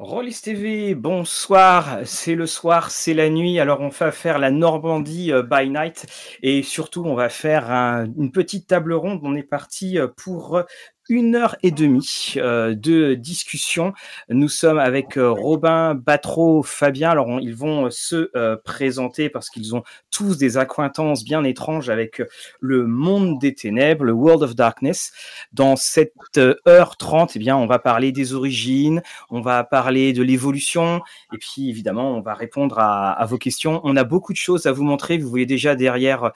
Rollis TV, bonsoir, c'est le soir, c'est la nuit, alors on va faire la Normandie euh, by night. Et surtout on va faire une petite table ronde, on est parti euh, pour une heure et demie euh, de discussion. Nous sommes avec euh, Robin, Batro, Fabien. Alors, ils vont se euh, présenter parce qu'ils ont tous des acquaintances bien étranges avec le monde des ténèbres, le World of Darkness. Dans cette heure 30, eh bien, on va parler des origines, on va parler de l'évolution et puis, évidemment, on va répondre à, à, vos questions. On a beaucoup de choses à vous montrer. Vous voyez déjà derrière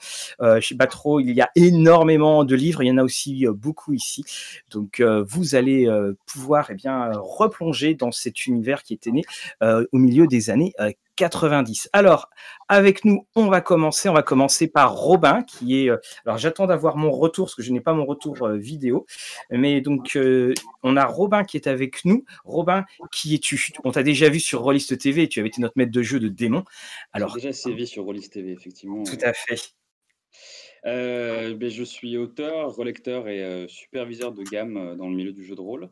chez Batro, il y a énormément de livres. Il y en a aussi beaucoup ici. Donc euh, vous allez euh, pouvoir eh bien replonger dans cet univers qui était né euh, au milieu des années 90. Alors, avec nous, on va commencer. On va commencer par Robin, qui est. alors, j'attends d'avoir mon retour, parce que je n'ai pas mon retour vidéo. Mais donc, on a Robin qui est avec nous. Robin, qui es-tu? On t'a déjà vu sur Rollist TV. Tu avais été notre maître de jeu de démon. Alors, déjà sévi sur Rollist TV, effectivement. Tout à fait. Euh, ben, je suis auteur, relecteur et euh, superviseur de gamme euh, dans le milieu du jeu de rôle.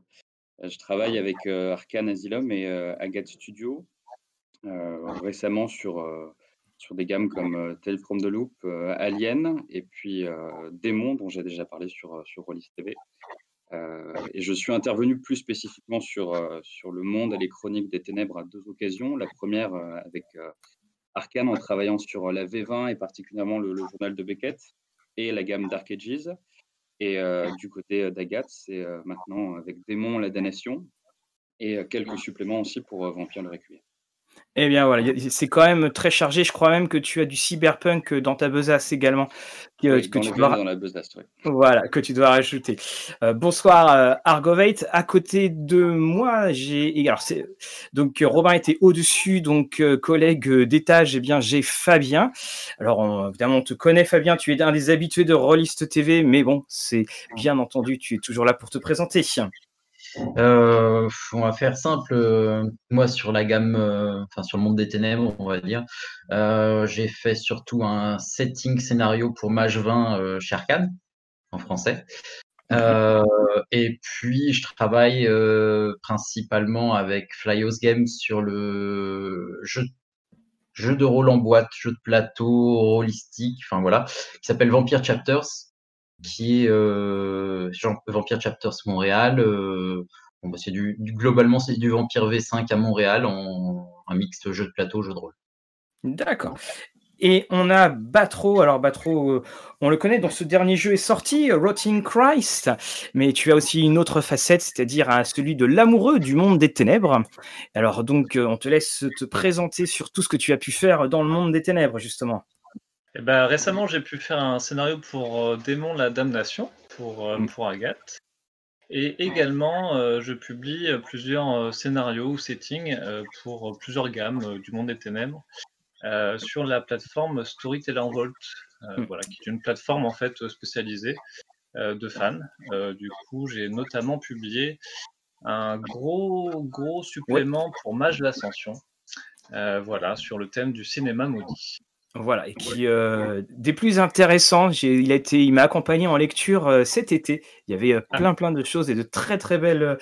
je travaille avec Arkane Asylum et Agathe Studio. récemment sur, sur des gammes comme Tale from the Loop, Alien et puis Démon, dont j'ai déjà parlé sur, sur Rollis TV. et je suis intervenu plus spécifiquement sur, sur le monde et les chroniques des ténèbres à deux occasions. La première avec Arkane en travaillant sur la V20 et particulièrement le, journal de Beckett et la gamme Dark Ages. Et euh, du côté d'Agathe, c'est euh, maintenant avec Démon, la damnation et euh, quelques suppléments aussi pour Vampire le Requiem. Eh bien voilà, c'est quand même très chargé. Je crois même que tu as du cyberpunk dans ta besace également. Que, que tu dois... dans la besace, Voilà, que tu dois rajouter. Euh, bonsoir euh, Argovate. À côté de moi, j'ai alors donc Robin était au-dessus, donc euh, collègue d'étage. Eh bien, j'ai Fabien. Alors évidemment, on te connaît Fabien. Tu es un des habitués de Rollist TV, mais bon, c'est bien entendu, tu es toujours là pour te présenter. Euh, on va faire simple. Euh, moi, sur la gamme, euh, enfin sur le monde des ténèbres, on va dire, j'ai fait surtout un setting scénario pour Mage 20 chez en français. et puis, je travaille principalement avec Flyos Games sur le jeu, jeu de rôle en boîte, jeu de plateau, rôlistique, enfin voilà, qui s'appelle Vampire Chapters qui est euh, Vampire Chapters Montréal. Euh, bon, bah, c'est du, globalement c'est du Vampire V5 à Montréal un mixte jeu de plateau, jeu de rôle. D'accord. Et on a Batro. Alors Batro, euh, on le connaît, dans ce dernier jeu est sorti, Rotting Christ. Mais tu as aussi une autre facette, c'est-à-dire hein, celui de l'amoureux du monde des ténèbres. Alors donc, on te laisse te présenter sur tout ce que tu as pu faire dans le monde des ténèbres, justement. Eh ben, récemment, j'ai pu faire un scénario pour euh, Démon la Damnation, pour, euh, mm. pour Agathe. Et également, euh, je publie plusieurs scénarios ou settings pour plusieurs gammes du monde des ténèbres sur la plateforme Storyteller Vault, mm. voilà, qui est une plateforme en fait spécialisée de fans. du coup, j'ai notamment publié un gros gros supplément pour Mage l'Ascension, voilà, sur le thème du cinéma maudit. Voilà, et qui euh, des plus intéressants, il a été, il m'a accompagné en lecture euh, cet été. Il y avait euh, plein plein de choses et de très très belles,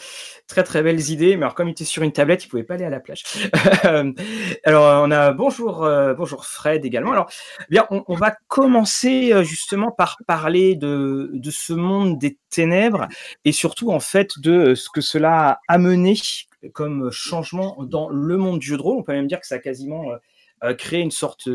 très très belles idées. Mais alors comme il était sur une tablette, il pouvait pas aller à la plage. alors on a bonjour bonjour Fred également. Alors bien, on, va commencer justement par parler de, de ce monde des ténèbres et surtout en fait de ce que cela a amené comme changement dans le monde du jeu de rôle. On peut même dire que ça a quasiment euh, créer une sorte,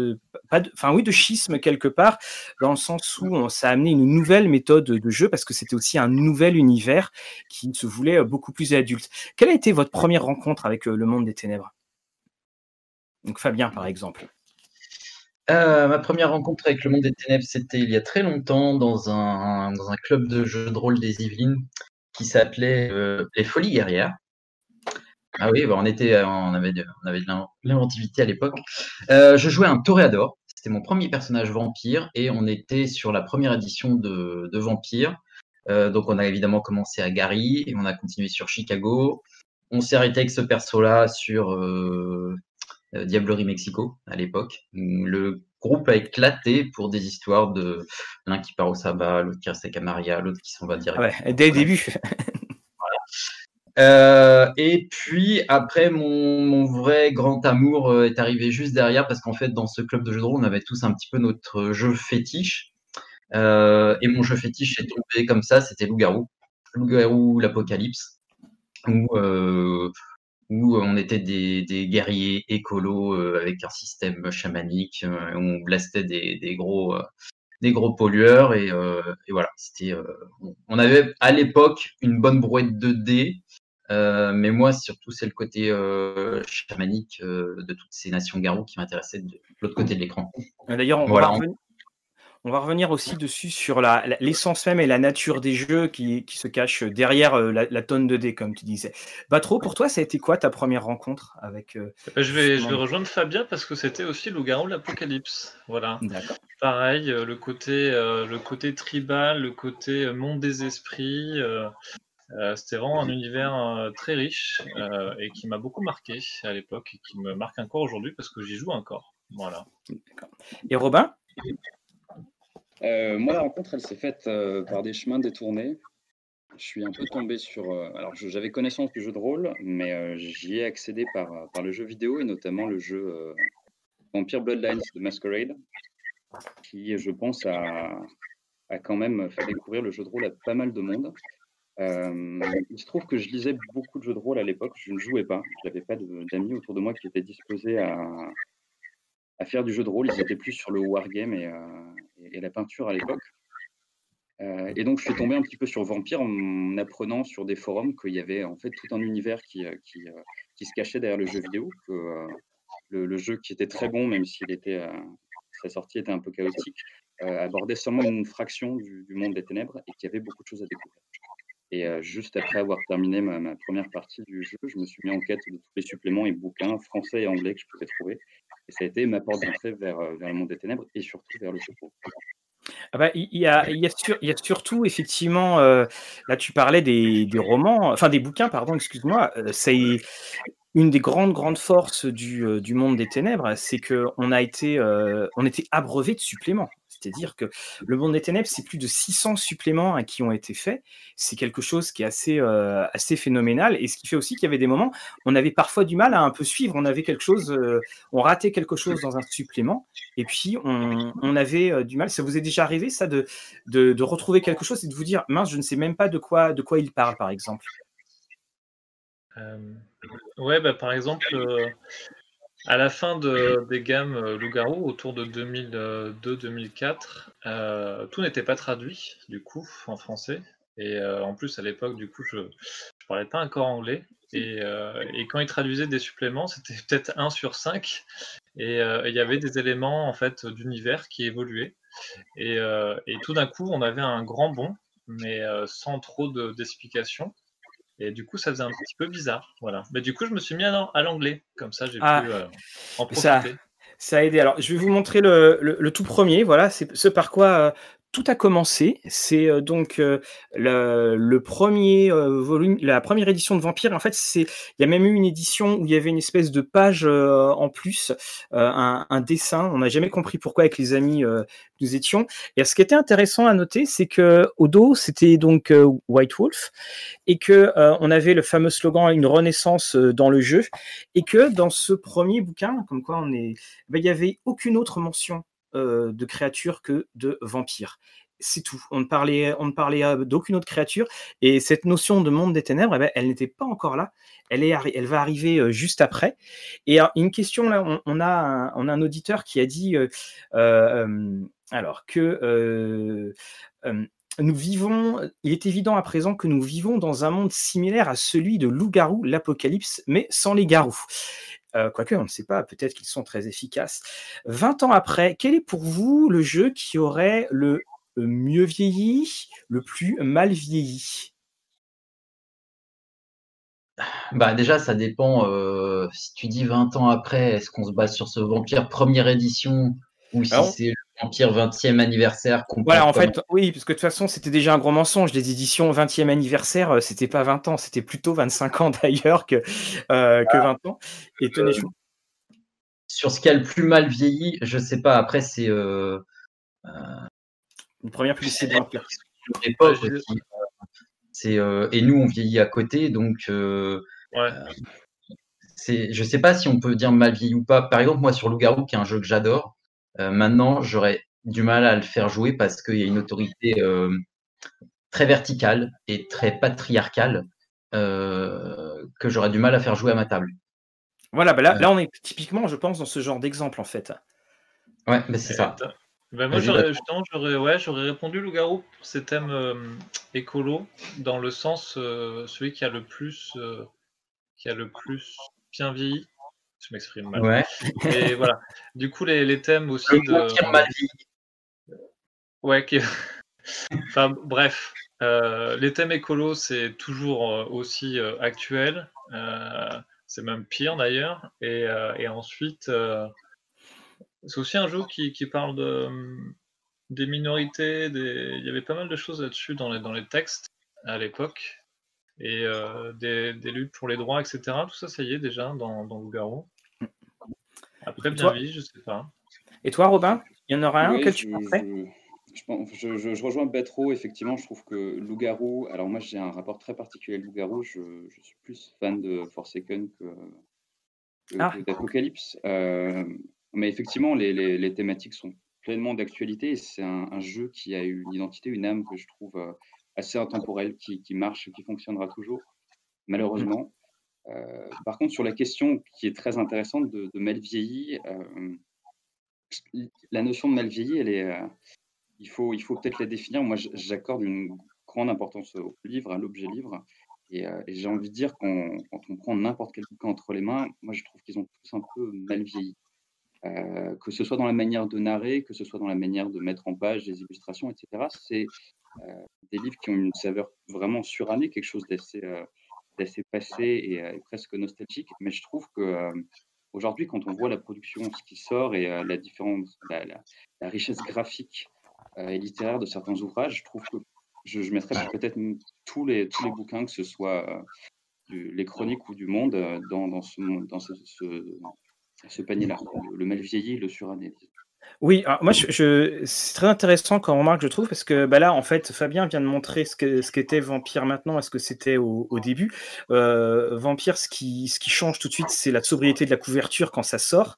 pas de, schisme quelque part, dans le sens où ça a amené une nouvelle méthode de jeu parce que c'était aussi un nouvel univers qui se voulait euh, beaucoup plus adulte. Quelle a été votre première rencontre avec euh, le monde des ténèbres? Donc Fabien, par exemple. ma première rencontre avec le monde des ténèbres, c'était il y a très longtemps dans un, dans un club de jeux de rôle des Yvelines qui s'appelait Les Folies Guerrières. Ah oui, bah, on, était, euh, on avait de, on avait de l'inventivité à l'époque. Euh, je jouais un toréador. C'était mon premier personnage vampire et on était sur la première édition de, de Vampire. Euh, donc on a évidemment commencé à Gary et on a continué sur Chicago. On s'est arrêté avec ce perso-là sur Diablerie Mexico à l'époque. Le groupe a éclaté pour des histoires de l'un qui part au sabbat, l'autre qui reste avec Amaria, l'autre qui s'en va direct. Ouais, dès le début. et puis après, mon, vrai grand amour est arrivé juste derrière parce qu'en fait, dans ce club de jeux de rôle, on avait tous un petit peu notre jeu fétiche. et mon jeu fétiche est tombé comme ça, c'était Loup-garou. Loup-garou, l'Apocalypse. Où, on était des, guerriers écolos avec un système chamanique, où on blastait des, gros, des gros pollueurs et, et voilà. C'était, on avait à l'époque une bonne brouette de dés, mais moi surtout c'est le côté chamanique de toutes ces nations garous qui m'intéressait de l'autre côté de l'écran. D'ailleurs, on, voilà, on va revenir aussi dessus sur l'essence même et la nature des jeux qui, se cachent derrière euh, la, tonne de dés, comme tu disais. Batro, pour toi, ça a été quoi ta première rencontre avec euh, bah, je, vais, je vais rejoindre Fabien parce que c'était aussi Loup-garou l'Apocalypse. Voilà. Pareil, euh, le côté, le côté tribal, le côté monde des esprits. C'était vraiment un univers très riche et qui m'a beaucoup marqué à l'époque et qui me marque encore aujourd'hui parce que j'y joue encore. Voilà. Et Robin? Euh, moi, la rencontre, elle s'est faite euh, par des chemins détournés. Je suis un peu tombé sur. Euh, alors, j'avais connaissance du jeu de rôle, mais j'y ai accédé par, par le jeu vidéo et notamment le jeu Vampire Bloodlines de Masquerade, qui, je pense, a, a, quand même fait découvrir le jeu de rôle à pas mal de monde. Il se trouve que je lisais beaucoup de jeux de rôle à l'époque, je ne jouais pas, je n'avais pas d'amis autour de moi qui étaient disposés à, faire du jeu de rôle. Ils étaient plus sur le wargame et, euh, la peinture à l'époque. Euh, et donc, je suis tombé un petit peu sur Vampire en apprenant sur des forums qu'il y avait en fait tout un univers euh, qui se cachait derrière le jeu vidéo, que le, jeu qui était très bon, même s'il était sa sortie était un peu chaotique, abordait seulement une fraction du, monde des ténèbres et qu'il y avait beaucoup de choses à découvrir. Et juste après avoir terminé ma, première partie du jeu, je me suis mis en quête de tous les suppléments et bouquins français et anglais que je pouvais trouver. Et ça a été ma porte d'entrée vers, le monde des ténèbres et surtout vers le secours. Ah bah, il, y a, il, y a surtout, effectivement, là tu parlais des, romans, enfin des bouquins, pardon, excuse-moi, c'est une des grandes, grandes forces du, du monde des ténèbres, c'est qu'on a été, on était abreuvé de suppléments. C'est-à-dire que le monde des ténèbres, c'est plus de 600 suppléments qui ont été faits. C'est quelque chose qui est assez, euh, assez phénoménal. Et ce qui fait aussi qu'il y avait des moments, on avait parfois du mal à un peu suivre. On avait quelque chose, euh, on ratait quelque chose dans un supplément. Et puis, on, avait euh, du mal. Ça vous est déjà arrivé, ça, de, de, retrouver quelque chose et de vous dire, mince, je ne sais même pas de quoi, de quoi il parle, par exemple? Ouais, bah, par exemple. À la fin de, des gammes euh, Loup-garou, autour de 2002-2004, euh, tout n'était pas traduit, du coup, en français. Et euh, en plus, à l'époque, du coup, je ne parlais pas encore anglais. Et, quand ils traduisaient des suppléments, c'était peut-être 1 sur 5. Et il y avait des éléments, en fait, d'univers qui évoluaient. Et tout d'un coup, on avait un grand bond, mais sans trop d'explications. Et du coup, ça faisait un petit peu bizarre. Voilà. Mais du coup, je me suis mis à, l'anglais. Comme ça, j'ai ah, pu euh, en profiter. Ça, ça, a aidé. Alors, je vais vous montrer le, le, tout premier. Voilà, c'est ce par quoi euh, tout a commencé. C'est euh, donc euh, le, premier euh, volume, la première édition de Vampire. En fait, c'est il y a même eu une édition où il y avait une espèce de page en plus, un, un, dessin. On n'a jamais compris pourquoi avec les amis nous étions. Et ce qui était intéressant à noter, c'est que au dos, c'était donc White Wolf et que on avait le fameux slogan une renaissance dans le jeu et que dans ce premier bouquin, comme quoi on est, ben, il y avait aucune autre mention euh, de créatures que de vampires. C'est tout. On ne parlait, on ne parlait euh, d'aucune autre créature. Et cette notion de monde des ténèbres, eh ben, elle n'était pas encore là. Elle, est, elle va arriver euh, juste après. Et une question là, on, a, un, on a un auditeur qui a dit alors que nous vivons, il est évident à présent que nous vivons dans un monde similaire à celui de loup-garou, l'apocalypse, mais sans les garous. Euh, quoique, on ne sait pas, peut-être qu'ils sont très efficaces. 20 ans après, quel est pour vous le jeu qui aurait le mieux vieilli, le plus mal vieilli? Bah déjà, ça dépend. Euh, si tu dis 20 ans après, est-ce qu'on se base sur ce Vampire première édition ou si c'est le Vampire 20e anniversaire Voilà, en fait, oui, parce que de toute façon, c'était déjà un gros mensonge. Les éditions 20e anniversaire, euh, c'était pas 20 ans, c'était plutôt 25 ans d'ailleurs que, euh, que 20 ans. Et tenez euh, Sur ce qui a le plus mal vieilli, je sais pas. Après, c'est. Euh, Une première publicité. C'est et nous on vieillit à côté, donc Ouais. c'est, je sais pas si on peut dire mal vieilli ou pas. Par exemple, moi sur Loup-garou, qui est un jeu que j'adore, maintenant j'aurais du mal à le faire jouer parce qu'il y a une autorité très verticale et très patriarcale que j'aurais du mal à faire jouer à ma table. Voilà, bah là, là, on est typiquement, je pense, dans ce genre d'exemple en fait. Ouais, mais c'est ça. Ben moi, j'aurais, ouais, j'aurais répondu loup-garou pour ces thèmes euh, écolo, dans le sens euh, celui qui a le plus, euh, qui a le plus bien vieilli. Je m'exprime mal. Ouais. Et voilà. Du coup, les, les thèmes aussi de. mal vieilli. Ouais. Qui... enfin, bref. les thèmes écolo, c'est toujours aussi actuel. c'est même pire d'ailleurs. Et, et ensuite. C'est aussi un jeu qui, qui parle de, des minorités, des... il y avait pas mal de choses là-dessus dans les, dans les textes à l'époque, et euh, des, des, luttes pour les droits, etc. Tout ça, ça y est déjà dans, dans Loup-Garou. Après, bien vie, je sais pas. Et toi, Robin, il y en aura un auquel tu je, je, je, rejoins Betro, effectivement, je trouve que Loup-Garou, alors moi j'ai un rapport très particulier à Loup-Garou, je, je, suis plus fan de Forsaken que, que ah. d'Apocalypse. Euh, mais effectivement, les, les, thématiques sont pleinement d'actualité. C'est un, jeu qui a une identité, une âme que je trouve euh, assez intemporelle, qui, qui marche, qui fonctionnera toujours, malheureusement. Euh, par contre, sur la question qui est très intéressante de, mal vieilli, euh, la notion de mal vieilli, elle est, il faut, il faut peut-être la définir. Moi, j'accorde une grande importance au livre, à l'objet livre. Et, j'ai envie de dire, quand, quand on prend n'importe quel bouquin entre les mains, moi, je trouve qu'ils ont tous un peu mal vieilli. Euh, que ce soit dans la manière de narrer, que ce soit dans la manière de mettre en page des illustrations, etc. C'est euh, des livres qui ont une saveur vraiment surannée, quelque chose d'assez euh, passé et presque nostalgique. Mais je trouve que aujourd'hui, quand on voit la production, ce qui sort et la différence, la, la, richesse graphique et littéraire de certains ouvrages, je trouve que je, mettrais peut-être tous les, bouquins, que ce soit les chroniques ou du monde, dans, ce, panier-là, le, mal vieilli, le suranné. Oui, moi, je, c'est très intéressant comme remarque, je trouve, parce que bah là, en fait, Fabien vient de montrer ce, qu'était Vampire maintenant est ce que c'était au, début. Euh, Vampire, ce qui, ce qui change tout de suite, c'est la sobriété de la couverture quand ça sort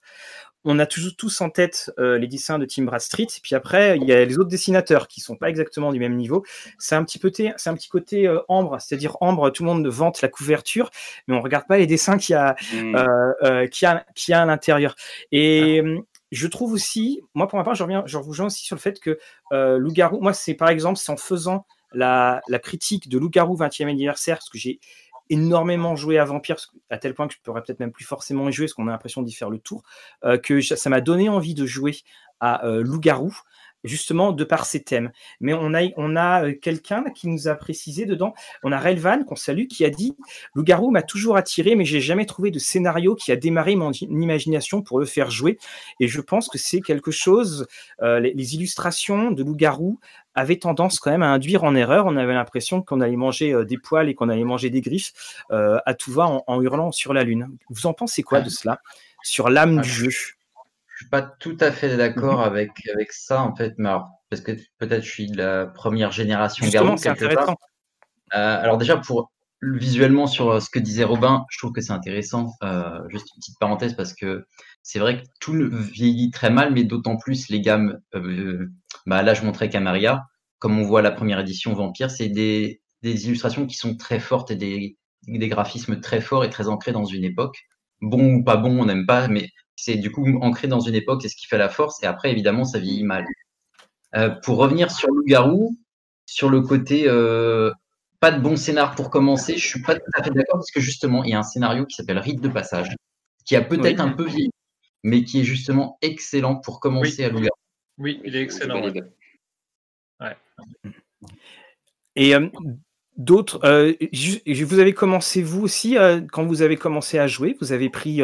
on a toujours tous en tête euh, les dessins de Tim Bradstreet, puis après il y a les autres dessinateurs qui sont pas exactement du même niveau. C'est un petit côté, c'est un petit côté euh, ambre, c'est-à-dire ambre, tout le monde vante la couverture, mais on regarde pas les dessins qu'il y a, mmh. qui a, a à l'intérieur. Et ah. Je trouve aussi, moi pour ma part, je reviens, je reviens aussi sur le fait que Loup-garou, moi c'est par exemple, c'est en faisant la, la critique de Loup-garou 20e anniversaire, parce que j'ai énormément joué à Vampire, à tel point que je pourrais peut-être même plus forcément y jouer, parce qu'on a l'impression d'y faire le tour, euh, que ça m'a donné envie de jouer à euh, Loup-garou, justement de par ses thèmes. Mais on a, on a euh, quelqu'un qui nous a précisé dedans, on a Relvan, qu'on salue, qui a dit Loup-garou m'a toujours attiré, mais j'ai jamais trouvé de scénario qui a démarré mon imagination pour le faire jouer. Et je pense que c'est quelque chose, les, les, illustrations de Loup-garou avait tendance quand même à induire en erreur. On avait l'impression qu'on allait manger euh, des poils et qu'on allait manger des griffes euh, à tout va en, hurlant sur la lune. Vous en pensez quoi de cela sur l'âme du jeu? Je suis pas tout à fait d'accord mhm. avec, avec ça en fait, mais parce que peut-être je suis de la première génération intéressant. Euh, alors déjà pour visuellement sur ce que disait Robin, je trouve que c'est intéressant. juste une petite parenthèse parce que c'est vrai que tout vieillit très mal, mais d'autant plus les gammes. Euh, bah là, je montrais Camaria. Comme on voit la première édition Vampire, c'est des, des, illustrations qui sont très fortes et des, des, graphismes très forts et très ancrés dans une époque. Bon ou pas bon, on n'aime pas, mais c'est du coup ancré dans une époque, c'est ce qui fait la force. Et après, évidemment, ça vieillit mal. Euh, pour revenir sur Loup-garou, sur le côté euh, pas de bon scénar pour commencer, je suis pas tout à fait d'accord parce que justement, il y a un scénario qui s'appelle Rite de passage, qui a peut-être un peu vieilli, mais qui est justement excellent pour commencer à loup Oui, il est excellent. Et euh, d'autres, euh, vous avez commencé vous aussi, euh, quand vous avez commencé à jouer, vous avez pris,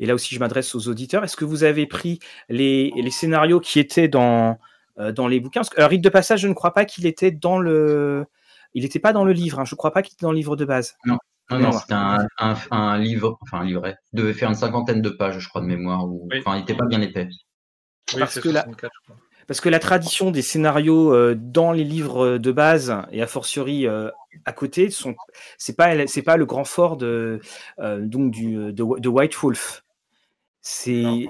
et là aussi je m'adresse aux auditeurs, est-ce que vous avez pris les, les scénarios qui étaient dans, dans les bouquins? Parce que, Rite de passage, je ne crois pas qu'il était dans le... Il n'était pas dans le livre, hein, je ne crois pas qu'il était dans le livre de base. Non, non, non c'était un, un, livre, enfin un livret. Il devait faire une cinquantaine de pages, je crois, de mémoire. Ou... Enfin, il n'était pas bien épais. parce que là, parce que la tradition des scénarios euh, dans les livres de base et a fortiori euh, à côté, sont, c'est pas, c'est pas le grand fort de, euh, donc du, de, de White Wolf. C'est,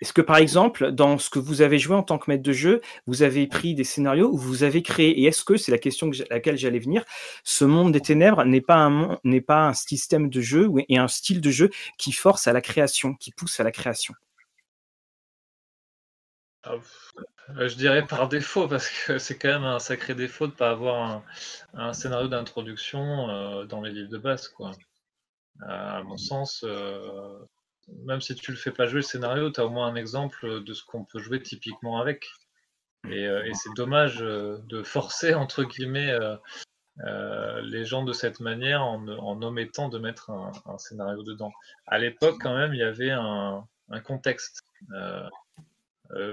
est-ce que par exemple, dans ce que vous avez joué en tant que maître de jeu, vous avez pris des scénarios où vous avez créé, et est-ce que c'est la question à laquelle j'allais venir, ce monde des ténèbres n'est pas un n'est pas un système de jeu et un style de jeu qui force à la création, qui pousse à la création? Ah, Je dirais par défaut, parce que c'est quand même un sacré défaut de ne pas avoir un, scénario d'introduction euh, dans les livres de base. Quoi. à mon sens, euh, même si tu le fais pas jouer le scénario, tu as au moins un exemple de ce qu'on peut jouer typiquement avec. Et, euh, c'est dommage euh, de forcer, entre guillemets, euh, les gens de cette manière en, omettant de mettre un, scénario dedans. À l'époque, quand même, il y avait un, contexte.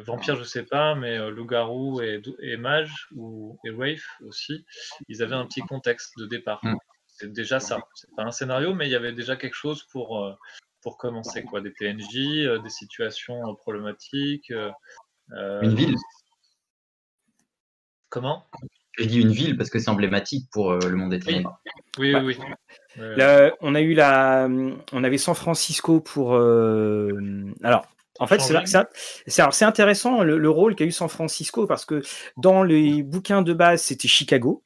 Vampire, je sais pas, mais Loup-garou et, et, Mage ou, et Wraith aussi, ils avaient un petit contexte de départ. Mm. C'est déjà ça. C'est pas un scénario, mais il y avait déjà quelque chose pour, pour commencer quoi Des PNJ, euh, des situations euh, problématiques. Euh, une ville. Comment? Je dis une ville parce que c'est emblématique pour le monde des ténèbres. Oui, oui, oui. on a eu la, on avait San Francisco pour. alors, en fait, c'est intéressant le, le rôle qu'a eu San Francisco parce que dans les bouquins de base, c'était Chicago.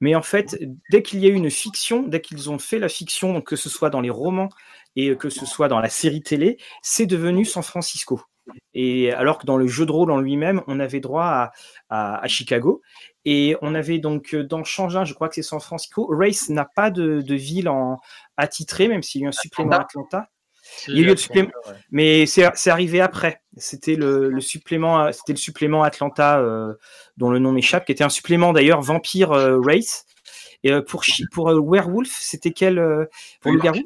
Mais en fait, dès qu'il y a eu une fiction, dès qu'ils ont fait la fiction, que ce soit dans les romans et que ce soit dans la série télé, c'est devenu San Francisco. Et alors que dans le jeu de rôle en lui-même, on avait droit à, Chicago. Et on avait donc dans Changin, je crois que c'est San Francisco. Race n'a pas de, ville en attitré, même s'il y a eu un supplément Atlanta. Il y a eu le supplément, mais c'est arrivé après. C'était le, supplément, c'était le supplément Atlanta euh, dont le nom m'échappe, qui était un supplément d'ailleurs Vampire euh, Race. Et euh, pour pour Werewolf, c'était quel pour le garou?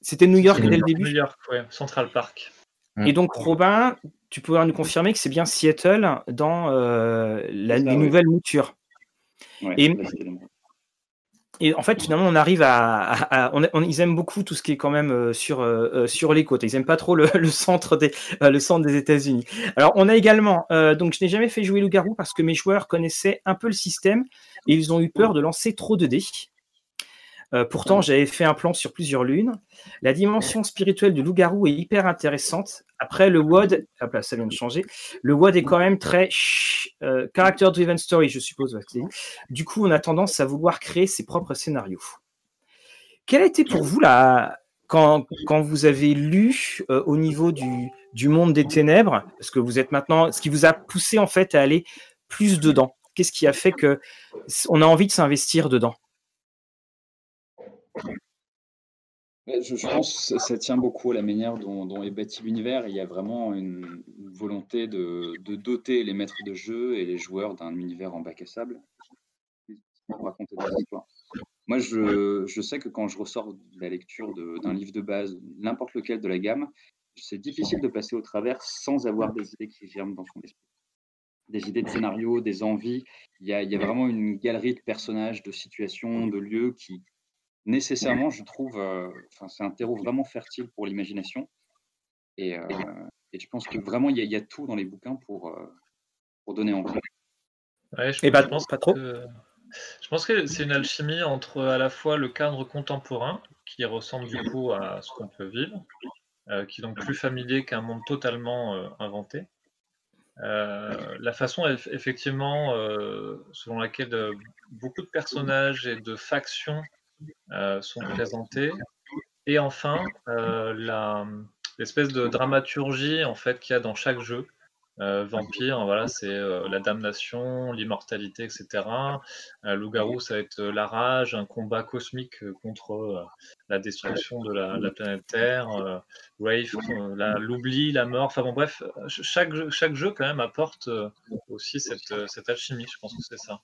C'était New York dès le début. New York, ouais, Central Park. Et donc Robin, tu pourrais nous confirmer que c'est bien Seattle dans la, les nouvelles moutures. et, et en fait, finalement, on arrive à, on, ils aiment beaucoup tout ce qui est quand même euh, sur euh, euh, sur les côtes. Ils aiment pas trop le, centre des le centre des États-Unis. Alors, on a également, donc je n'ai jamais fait jouer loup-garou parce que mes joueurs connaissaient un peu le système et ils ont eu peur de lancer trop de dés. Euh, pourtant, j'avais fait un plan sur plusieurs lunes. La dimension spirituelle du loup-garou est hyper intéressante. Après, le WOD, ça vient de changer. Le WOD est quand même très euh, character-driven story, je suppose. Du coup, on a tendance à vouloir créer ses propres scénarios. Quel a été pour vous la, quand, quand, vous avez lu euh, au niveau du, du, monde des ténèbres, parce que vous êtes maintenant, ce qui vous a poussé en fait à aller plus dedans? Qu'est-ce qui a fait que on a envie de s'investir dedans? Je, pense que ça tient beaucoup à la manière dont, est bâti l'univers. Il y a vraiment une, volonté de, doter les maîtres de jeu et les joueurs d'un univers en bac à sable. Moi, je, sais que quand je ressors de la lecture d'un livre de base, n'importe lequel de la gamme, c'est difficile de passer au travers sans avoir des idées qui germent dans son esprit. Des idées de scénario, des envies. Il y a vraiment une galerie de personnages, de situations, de lieux qui, nécessairement, je trouve, euh, c'est un terreau vraiment fertile pour l'imagination. Et, euh, je pense que vraiment, il y, a tout dans les bouquins pour, euh, pour donner envie. Ouais, je, bah, pense pas trop. je pense que c'est une alchimie entre à la fois le cadre contemporain, qui ressemble du coup à ce qu'on peut vivre, qui est donc plus familier qu'un monde totalement inventé. la façon effectivement selon laquelle beaucoup de personnages et de factions sont présentés. Et enfin, euh, l'espèce de dramaturgie en fait qu'il y a dans chaque jeu. Euh, vampire, voilà, c'est la damnation, l'immortalité, etc. Loup-garou, ça va être la rage, un combat cosmique contre la destruction de la, planète Terre. Wraith, l'oubli, la, mort. Enfin bon, bref, chaque jeu, chaque jeu quand même apporte aussi cette, cette alchimie. Je pense que c'est ça.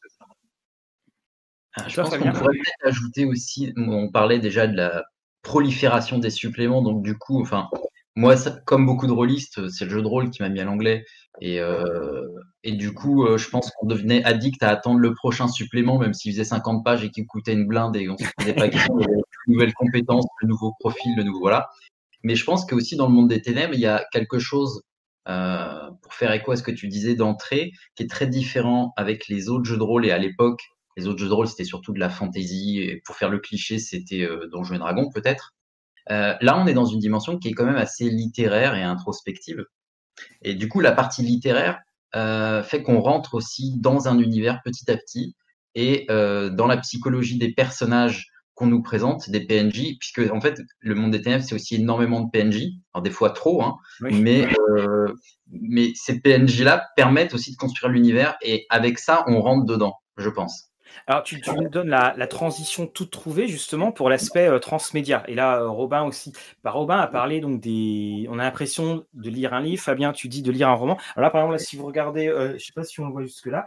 Ah, je pense qu'on pourrait ajouter aussi, on parlait déjà de la prolifération des suppléments, donc du coup, enfin, moi, comme beaucoup de rôlistes, c'est le jeu de rôle qui m'a mis à l'anglais. Et, euh, et du coup, euh, je pense qu'on devenait addict à attendre le prochain supplément, même s'il faisait 50 pages et qu'il coûtait une blinde et on ne se posait pas question de nouvelles compétences, le nouveau profil, le nouveau voilà. Mais je pense qu'aussi dans le monde des ténèbres, il y a quelque chose pour faire écho à ce que tu disais d'entrée, qui est très différent avec les autres jeux de rôle et à l'époque, les autres jeux de rôle, c'était surtout de la fantasy. Et pour faire le cliché, c'était euh, Donjons et Dragons, peut-être. Euh, là, on est dans une dimension qui est quand même assez littéraire et introspective. Et du coup, la partie littéraire euh, fait qu'on rentre aussi dans un univers petit à petit et euh, dans la psychologie des personnages qu'on nous présente, des PNJ, puisque en fait, le monde des ténèbres, c'est aussi énormément de PNJ, alors des fois trop, hein, mais, euh, mais ces PNJ-là permettent aussi de construire l'univers, et avec ça, on rentre dedans, je pense. Alors, tu, nous donnes la, transition toute trouvée justement pour l'aspect euh, transmédia. Et là, euh, Robin aussi. Bah, Robin a parlé donc des. On a l'impression de lire un livre. Fabien, tu dis de lire un roman. Alors là, par exemple, si vous regardez, euh, je ne sais pas si on le voit jusque là.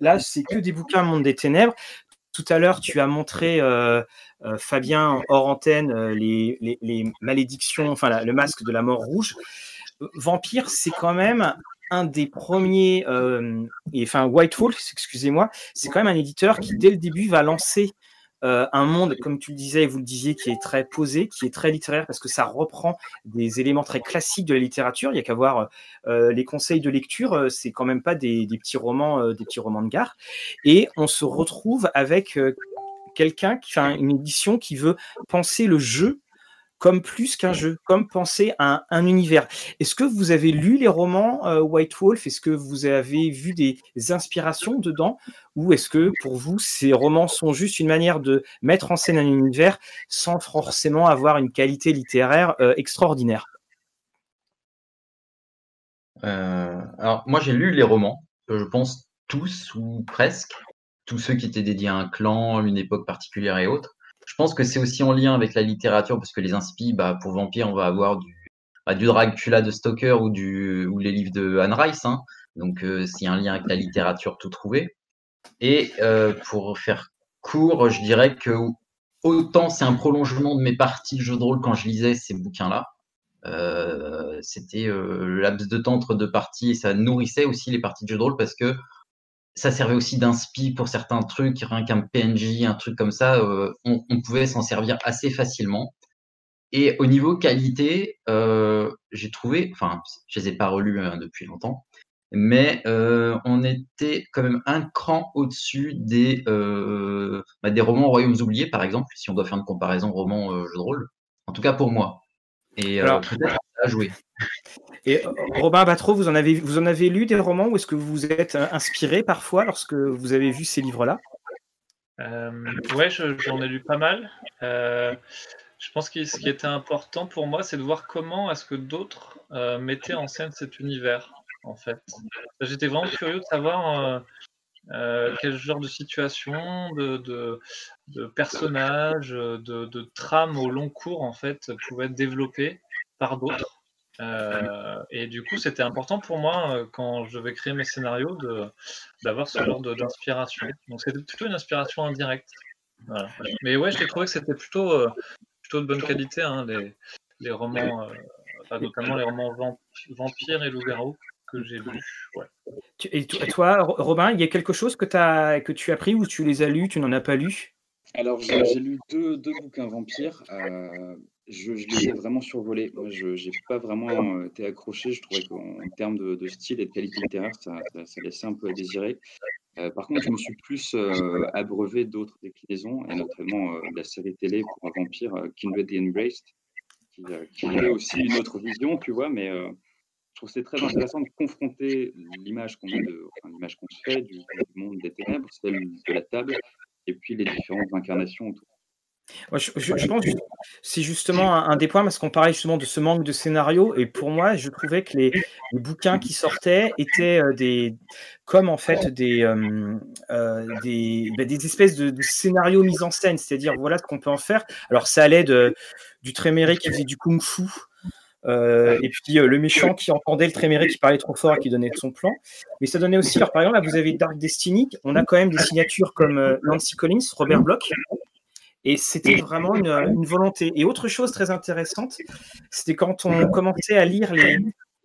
là, c'est que des bouquins Monde des Ténèbres. Tout à l'heure, tu as montré, Fabien, hors antenne, les, malédictions, enfin, le masque de la mort rouge. Vampire, c'est quand même un des premiers, euh, enfin Whitefall, excusez-moi, c'est quand même un éditeur qui dès le début va lancer euh, un monde, comme tu le disais vous le disiez, qui est très posé, qui est très littéraire parce que ça reprend des éléments très classiques de la littérature. Il n'y a qu'à voir euh, les conseils de lecture, c'est quand même pas des, petits romans, des petits romans de gare. Et on se retrouve avec quelqu'un, enfin une édition qui veut penser le jeu comme plus qu'un jeu, comme penser à un, univers. Est-ce que vous avez lu les romans euh, White Wolf? Est-ce que vous avez vu des inspirations dedans? Ou est-ce que pour vous, ces romans sont juste une manière de mettre en scène un univers sans forcément avoir une qualité littéraire euh, extraordinaire? Euh, Alors, moi, j'ai lu les romans, je pense tous ou presque, tous ceux qui étaient dédiés à un clan, une époque particulière et autres. Je pense que c'est aussi en lien avec la littérature, parce que les inspi, bah, pour Vampire, on va avoir du, bah, Dracula de Stoker ou les livres de Anne Rice. Hein. Donc, euh, c'est un lien avec la littérature tout trouvé. Et euh, pour faire court, je dirais que autant c'est un prolongement de mes parties de jeux de rôle quand je lisais ces bouquins-là. Euh, c'était le laps de temps entre deux parties et ça nourrissait aussi les parties de jeux de rôle parce que ça servait aussi d'inspi pour certains trucs, rien qu'un PNJ, un truc comme ça, euh, on, pouvait s'en servir assez facilement. Et au niveau qualité, euh, j'ai trouvé, enfin, je les ai pas relus hein, depuis longtemps, mais euh, on était quand même un cran au-dessus des, bah, des romans Royaumes oubliés, par exemple, si on doit faire une comparaison roman-jeu de rôle. En tout cas pour moi. Et peut-être à jouer. Et euh, Robin Batro, vous en avez, vous en avez lu des romans ou est-ce que vous vous êtes euh, inspiré parfois lorsque vous avez vu ces livres-là? Euh, Ouais, j'en ai lu pas mal. je pense que ce qui était important pour moi, c'est de voir comment est-ce que d'autres mettaient en scène cet univers, en fait. J'étais vraiment curieux de savoir quel genre de situation, de, de, personnages, de, de trames au long cours, en fait, pouvaient être développées par d'autres? Euh, et du coup, c'était important pour moi euh, quand je vais créer mes scénarios d'avoir ce genre d'inspiration. Donc c'était plutôt une inspiration indirecte. Mais ouais, j'ai trouvé que c'était plutôt, euh, plutôt de bonne qualité, hein, les, les, romans, notamment les romans Vampire et Loup-garou que j'ai. Ouais. Et toi, Robin, il y a quelque chose que, as, que tu as pris ou tu les as lus, tu n'en as pas lu? Alors, j'ai lu deux, deux, bouquins vampires. Je, les ai vraiment survolés. Moi, je n'ai pas vraiment euh, été accroché. Je trouvais qu'en termes de, style et de qualité littéraire, ça, ça, laissait un peu à désirer. Euh, par contre, je me suis plus euh, abreuvé d'autres déclinaisons, et notamment la série télé pour un vampire, Kindred the Embraced, qui, qui avait aussi une autre vision, tu vois, mais je trouve c'est très intéressant de confronter l'image qu'on l'image qu'on se fait du, du, monde des ténèbres, celle de la table, et puis les différentes incarnations autour. Je, pense que c'est justement un, des points parce qu'on parlait justement de ce manque de scénario et pour moi je trouvais que les, bouquins qui sortaient étaient euh, des comme en fait des euh, euh, bah, des, espèces de, scénarios mis en scène. C'est-à-dire voilà ce qu'on peut en faire. Alors ça allait de, du Tréméré qui faisait du kung-fu et puis le méchant qui entendait le Tréméré qui parlait trop fort et qui donnait son plan. Mais ça donnait aussi, alors par exemple, là, vous avez Dark Destiny, on a quand même des signatures comme Nancy Collins, Robert Bloch, et c'était vraiment une, volonté. Et autre chose très intéressante, c'était quand on commençait à lire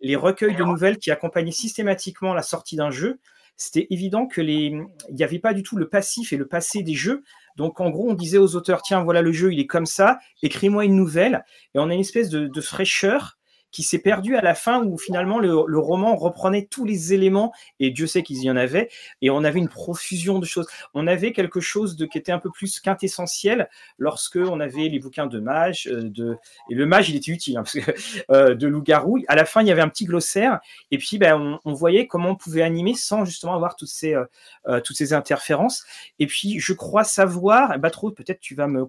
les, recueils de nouvelles qui accompagnaient systématiquement la sortie d'un jeu, c'était évident que les, il n'y avait pas du tout le passif et le passé des jeux. Donc en gros, on disait aux auteurs, tiens, voilà le jeu, il est comme ça, écris-moi une nouvelle. Et on a une espèce de, fraîcheur qui s'est perdu à la fin où finalement le, roman reprenait tous les éléments et Dieu sait qu'ils y en avaient et on avait une profusion de choses. On avait quelque chose de qui était un peu plus quintessentiel lorsque on avait les bouquins de mage euh, de et le mage il était utile hein, parce que euh, de loup-garou. À la fin il y avait un petit glossaire et puis ben, on, voyait comment on pouvait animer sans justement avoir toutes ces euh, toutes ces interférences. Et puis je crois savoir, bah trop peut-être tu vas me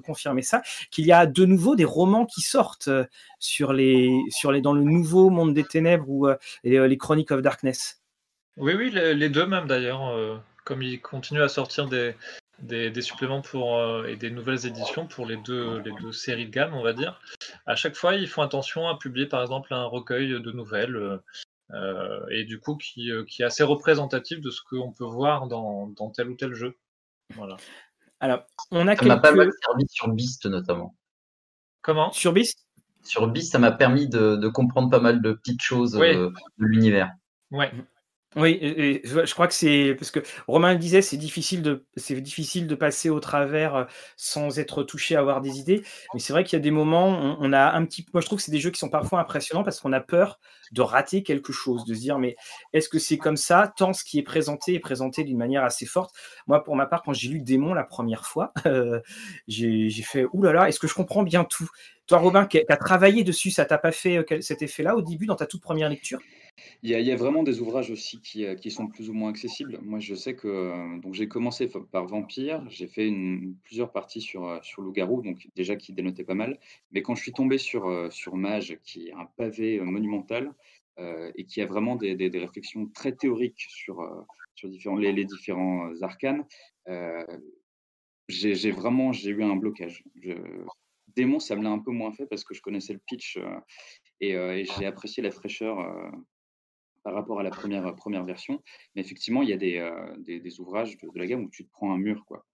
confirmer ça, qu'il y a de nouveau des romans qui sortent sur les, sur les, dans le nouveau monde des ténèbres ou euh, les, les, Chroniques of Darkness. Oui, oui, les, deux même d'ailleurs, euh, comme ils continuent à sortir des, des, suppléments pour, euh, et des nouvelles éditions pour les deux, les deux séries de gamme, on va dire. À chaque fois, ils font attention à publier par exemple un recueil de nouvelles. et du coup qui, qui, est assez représentatif de ce qu'on peut voir dans, dans, tel ou tel jeu. Voilà. Alors, on a Ça m'a pas mal servi sur Beast notamment. Comment? Sur Beast? Sur Beast, ça m'a permis de, comprendre pas mal de petites choses euh, de l'univers. Ouais. Oui, et, je crois que c'est parce que Romain le disait, c'est difficile de c'est difficile de passer au travers euh, sans être touché, avoir des idées. Mais c'est vrai qu'il y a des moments, on, a un petit, moi je trouve que c'est des jeux qui sont parfois impressionnants parce qu'on a peur de rater quelque chose, de se dire mais est-ce que c'est comme ça Tant ce qui est présenté est présenté d'une manière assez forte? Moi, pour ma part, quand j'ai lu Démon la première fois, euh, j'ai fait oulala, là là, est-ce que je comprends bien tout? Toi, Robin, qui as travaillé dessus, ça t'a pas fait euh, cet effet-là au début dans ta toute première lecture? Il y, a, vraiment des ouvrages aussi qui, euh, qui, sont plus ou moins accessibles. Moi, je sais que euh, donc j'ai commencé par Vampire, j'ai fait plusieurs parties sur, sur Loup-garou, donc déjà qui dénotait pas mal. Mais quand je suis tombé sur, sur Mage, qui est un pavé monumental et qui a vraiment des, des, réflexions très théoriques sur, sur différents, les, différents arcanes, j'ai vraiment eu un blocage. Démon, ça me l'a un peu moins fait parce que je connaissais le pitch et, et j'ai apprécié la fraîcheur par rapport à la première, première version. Mais effectivement, il y a des, euh, des, ouvrages de, la gamme où tu te prends un mur. quoi.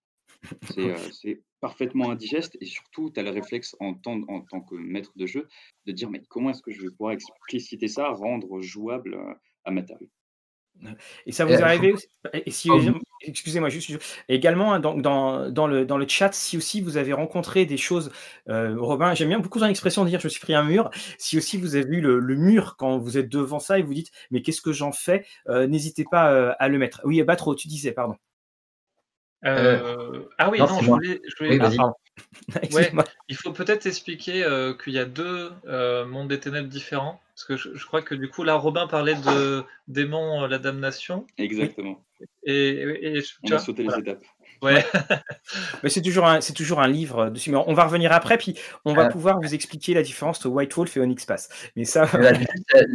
C'est euh, parfaitement indigeste et surtout, tu as le réflexe en tant, en tant que maître de jeu de dire mais comment est-ce que je vais pouvoir expliciter ça, rendre jouable euh, à ma table? Et ça vous est arrivé si, Excusez-moi, juste, également hein, dans, dans, dans, le, dans le chat, si aussi vous avez rencontré des choses, euh, Robin, j'aime bien beaucoup ton expression de dire je suis pris un mur. Si aussi vous avez vu le, le, mur quand vous êtes devant ça et vous dites mais qu'est-ce que j'en fais, euh, n'hésitez pas euh, à le mettre. Oui, trop tu disais, pardon. ah oui, non, je voulais. Je voulais... Ah, ouais, il faut peut-être expliquer qu'il y a deux mondes des ténèbres différents. Parce que je, crois que du coup, là, Robin parlait de démon, la damnation. Exactement. Et, tu On a sauté les étapes. Ouais. Mais c'est toujours un, c'est toujours un livre dessus. Mais on va revenir après, puis on va pouvoir vous expliquer la différence entre White Wolf et Onyx Pass. Mais ça. La,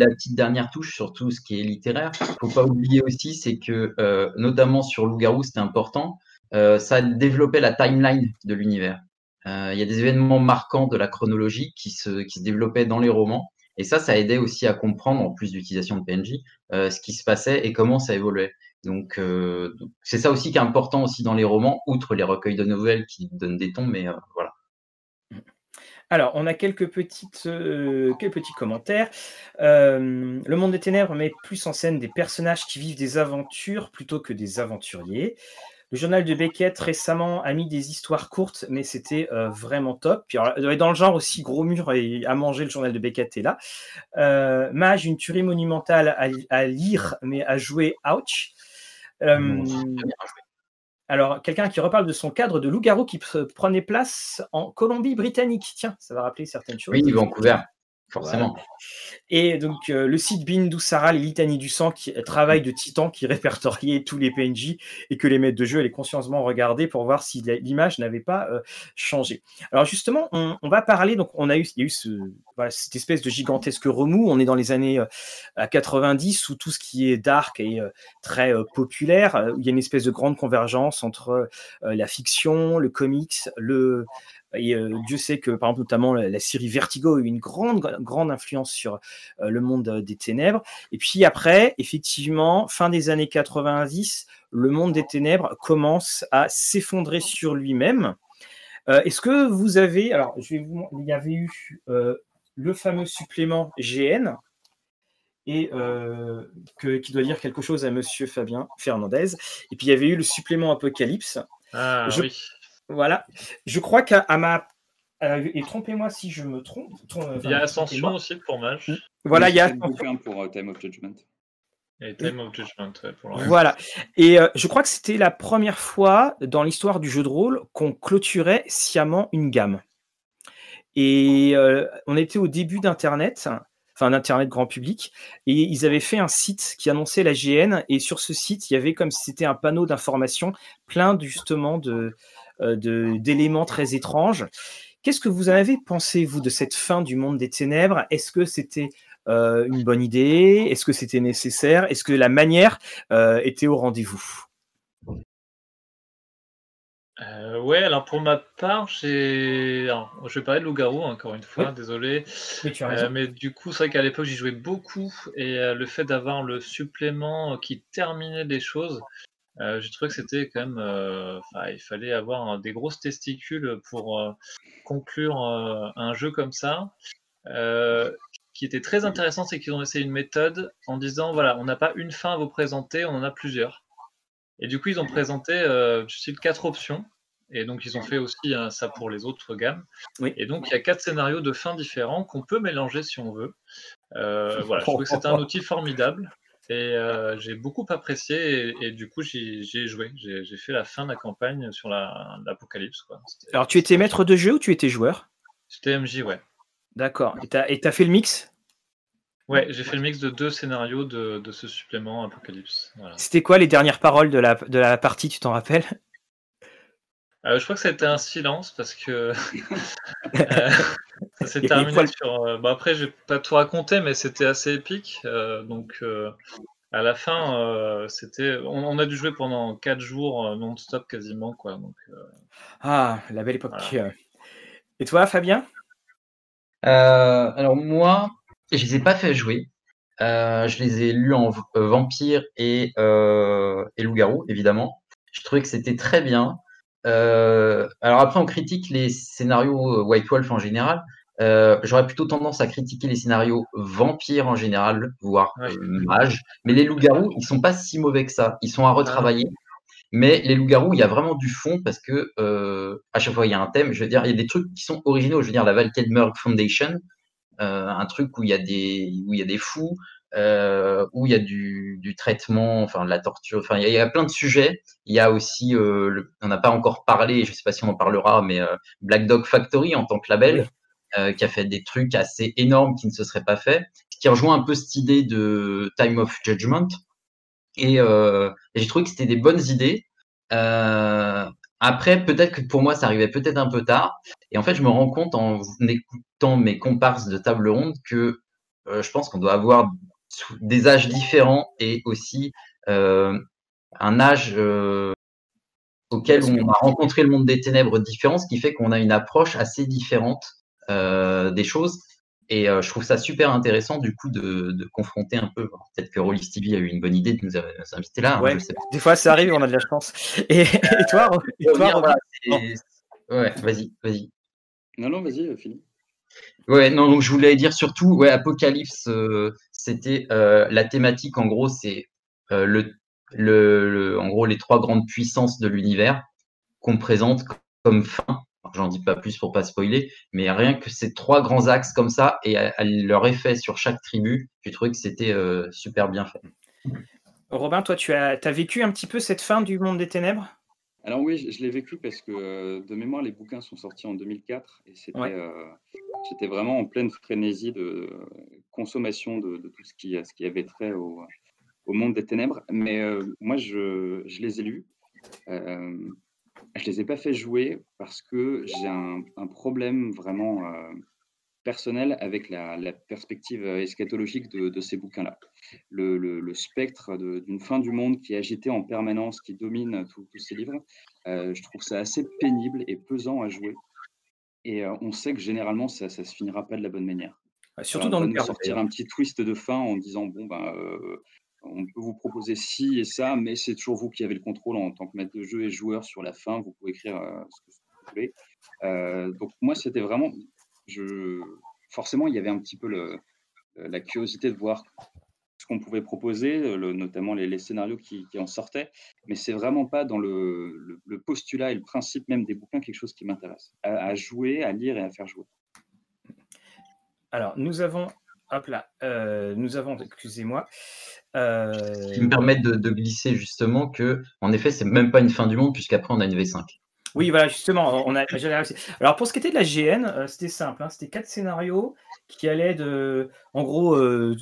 petite dernière touche sur tout ce qui est littéraire, faut pas oublier aussi, c'est que notamment sur Loup-garou, c'était important. ça développait la timeline de l'univers. Il y a des événements marquants de la chronologie qui se, qui se développaient dans les romans. Et ça, ça aidait aussi à comprendre, en plus d'utilisation de PNJ, ce qui se passait et comment ça évoluait. Donc, c'est ça aussi qui est important aussi dans les romans, outre les recueils de nouvelles qui donnent des tons, mais voilà. Alors, on a quelques, petites, quelques petits commentaires. le monde des ténèbres met plus en scène des personnages qui vivent des aventures plutôt que des aventuriers. Le journal de Beckett récemment a mis des histoires courtes, mais c'était euh, vraiment top. Puis dans le genre aussi, gros mur et à manger, le journal de Beckett est là. Euh, Mage, une tuerie monumentale à, lire, mais à jouer, ouch. Euh, alors, quelqu'un qui reparle de son cadre de loup-garou qui prenait place en Colombie-Britannique. Tiens, ça va rappeler certaines choses. Oui, Vancouver. Et donc, euh, le site Bindusara, les litanies du sang, qui travaille de titan, qui répertoriait tous les PNJ et que les maîtres de jeu allaient consciencieusement regarder pour voir si l'image n'avait pas euh, changé. Alors, justement, on, va parler. Donc, on a eu, il y a eu ce, cette espèce de gigantesque remous. On est dans les années 90 euh, où tout ce qui est dark est très populaire. Il y a une espèce de grande convergence entre la fiction, le comics, le, et euh, Dieu sait que, par exemple, notamment la, série Vertigo a eu une grande, grande influence sur euh, le monde euh, des ténèbres. Et puis après, effectivement, fin des années 90, le monde des ténèbres commence à s'effondrer sur lui-même. Est-ce que vous avez, alors, je vais vous, il y avait eu le fameux supplément GN, et que, qui doit dire quelque chose à Monsieur Fabien Fernandez. Et puis il y avait eu le supplément Apocalypse. Ah, oui. Voilà. Je crois qu'à ma et trompez-moi si je me trompe. il y a Ascension aussi pour Mage. Voilà, il y a Ascension pour Time of Judgment. Et Time of Judgment, pour Voilà. Et je crois que c'était la première fois dans l'histoire du jeu de rôle qu'on clôturait sciemment une gamme. Et on était au début d'Internet enfin internet grand public, et ils avaient fait un site qui annonçait la GN, et sur ce site, il y avait comme si c'était un panneau d'information plein justement de euh, d'éléments très étranges. Qu'est-ce que vous en avez pensé, vous, de cette fin du monde des ténèbres? Est-ce que c'était euh, une bonne idée? Est-ce que c'était nécessaire? Est-ce que la manière euh, était au rendez-vous? Euh, ouais, alors pour ma part, j'ai. je vais parler de loup-garou, encore une fois, désolé. Mais tu as raison. Euh, mais du coup, c'est vrai qu'à l'époque, j'y jouais beaucoup. Et euh, le fait d'avoir le supplément qui terminait les choses, j'ai trouvé que c'était quand même. Enfin, il fallait avoir des grosses testicules pour conclure un jeu comme ça. qui était très intéressant, c'est qu'ils ont essayé une méthode en disant voilà, on n'a pas une fin à vous présenter, on en a plusieurs. Et du coup, ils ont présenté euh, quatre options. Et donc, ils ont fait aussi hein, ça pour les autres gammes. Oui. Et donc, il y a quatre scénarios de fins différents qu'on peut mélanger si on veut. Euh, voilà, je trouve que c'est un outil formidable. Et euh, j'ai beaucoup apprécié. Et, du coup, j'y ai joué. J'ai fait la fin de la campagne sur l'Apocalypse. Alors, tu étais maître de jeu ou tu étais joueur? J'étais MJ, ouais. D'accord. Et tu as fait le mix? Ouais, j'ai fait le mix de deux scénarios de, ce supplément Apocalypse. C'était quoi les dernières paroles de la, de la partie, tu t'en rappelles? Euh, Je crois que c'était un silence parce que euh, ça s'est terminé sur. Euh, bah, après, j'ai pas tout raconté, mais c'était assez épique. donc à la fin, c'était. On, a dû jouer pendant quatre jours non-stop quasiment, quoi. Donc, ah, la belle époque. Et toi, Fabien? Alors moi, je les ai pas fait jouer. Euh, je les ai lus en euh, vampire et, euh, et loup-garou, évidemment. Je trouvais que c'était très bien. Euh, alors après, on critique les scénarios White Wolf en général. J'aurais plutôt tendance à critiquer les scénarios vampires en général, voire ouais. mages. Mais les loups-garous, ils sont pas si mauvais que ça. Ils sont à retravailler. Mais les loups-garous, il y a vraiment du fond parce que euh, à chaque fois il y a un thème. Je veux dire, il y a des trucs qui sont originaux. Je veux dire, la Valkedmurg Foundation, euh, un truc où il y a des où il y a des fous, euh, où il y a du, du, traitement, enfin de la torture, enfin il y, a, plein de sujets. Il y a aussi, euh, on n'a pas encore parlé, je sais pas si on en parlera, mais euh, Black Dog Factory en tant que label, euh, qui a fait des trucs assez énormes qui ne se seraient pas faits, qui rejoint un peu cette idée de Time of Judgment. Et, et j'ai trouvé que c'était des bonnes idées. Après, peut-être que pour moi, ça arrivait peut-être un peu tard. Et en fait, je me rends compte en écoutant mes comparses de table ronde que euh, je pense qu'on doit avoir des âges différents et aussi euh, un âge euh, auquel on a rencontré le monde des ténèbres différent, ce qui fait qu'on a une approche assez différente des choses. Et euh, je trouve ça super intéressant du coup de, de confronter un peu. Peut-être que Rollis TV a eu une bonne idée de nous, inviter là. Hein, des fois ça arrive, on a de la chance. Et, et toi, et toi voilà, Ouais, vas-y, vas-y. Non, non, vas-y, euh, finis. Ouais, non, donc je voulais dire surtout, ouais, Apocalypse, euh, c'était euh, la thématique, en gros, c'est euh, le, le, en gros, les trois grandes puissances de l'univers qu'on présente comme fin. J'en dis pas plus pour pas spoiler, mais rien que ces trois grands axes comme ça et à, à leur effet sur chaque tribu, j'ai trouvé que c'était euh, super bien fait. Robin, toi, tu as, as vécu un petit peu cette fin du monde des ténèbres? Alors oui, je, je l'ai vécu parce que euh, de mémoire, les bouquins sont sortis en 2004 et c'était Ouais. euh, j'étais vraiment en pleine frénésie de consommation de, de tout ce qui, ce qui avait trait au, au monde des ténèbres. Mais euh, moi, je, je les ai lus. Euh, je les ai pas fait jouer parce que j'ai un, un problème vraiment euh, personnel avec la, la perspective eschatologique de, de ces bouquins-là. Le, le- le spectre d'une fin du monde qui est agité en permanence, qui domine tous ces livres, euh, je trouve ça assez pénible et pesant à jouer. Et euh, on sait que généralement, ça ne se finira pas de la bonne manière. Surtout Alors, dans le nous sortir un petit twist de fin en disant bon ben euh, on peut vous proposer ci et ça, mais c'est toujours vous qui avez le contrôle en tant que maître de jeu et joueur sur la fin. Vous pouvez écrire euh, ce que vous voulez. Euh, donc moi, c'était vraiment, je forcément, il y avait un petit peu le, la curiosité de voir ce qu'on pouvait proposer, notamment les, scénarios qui, en sortaient, mais c'est vraiment pas dans le, postulat et le principe même des bouquins quelque chose qui m'intéresse, à, jouer, à lire et à faire jouer. Alors, nous avons, hop là, euh, nous avons, excusez-moi. Euh... Qui me permettent de, glisser justement que, en effet, c'est même pas une fin du monde puisqu'après on a une V5. Oui, voilà, justement, on a. Alors pour ce qui était de la GN, euh, c'était simple. Hein, c'était quatre scénarios qui allaient de, en gros, euh,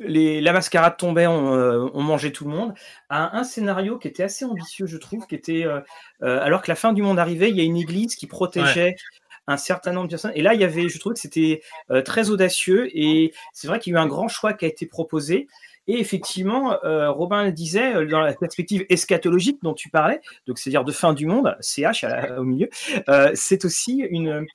la mascarade tombait, euh, on, mangeait tout le monde, à un, scénario qui était assez ambitieux, je trouve, qui était, euh, euh, alors que la fin du monde arrivait, il y a une église qui protégeait un certain nombre de personnes. Et là, il y avait, je trouve que c'était très audacieux, et c'est vrai qu'il y a eu un grand choix qui a été proposé. Et effectivement, Robin le disait, dans la perspective eschatologique dont tu parlais, donc c'est-à-dire de fin du monde, CH au milieu, c'est aussi une.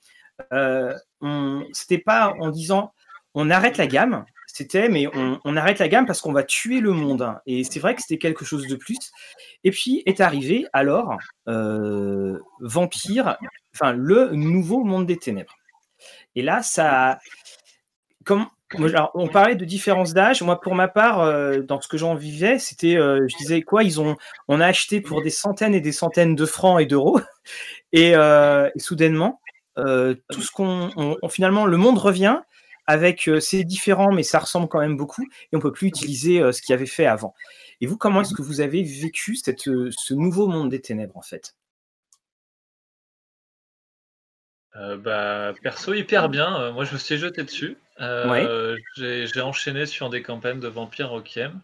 C'était pas en disant on arrête la gamme, c'était, mais on, arrête la gamme parce qu'on va tuer le monde. Et c'est vrai que c'était quelque chose de plus. Et puis est arrivé alors euh, Vampire, enfin le nouveau monde des ténèbres. Et là, ça, comme on parlait de différence d'âge. Moi, pour ma part, euh, dans ce que j'en vivais, c'était, euh, je disais quoi Ils ont, on a acheté pour des centaines et des centaines de francs et d'euros, et, et, soudainement, tout ce qu'on, finalement, le monde revient avec euh, c'est différent, mais ça ressemble quand même beaucoup, et on peut plus utiliser euh, ce qu'il y avait fait avant. Et vous, comment est-ce que vous avez vécu cette, euh, ce nouveau monde des ténèbres en fait? Bah, perso, hyper bien. moi, je me suis jeté dessus. J'ai enchaîné sur des campagnes de Vampire Requiem.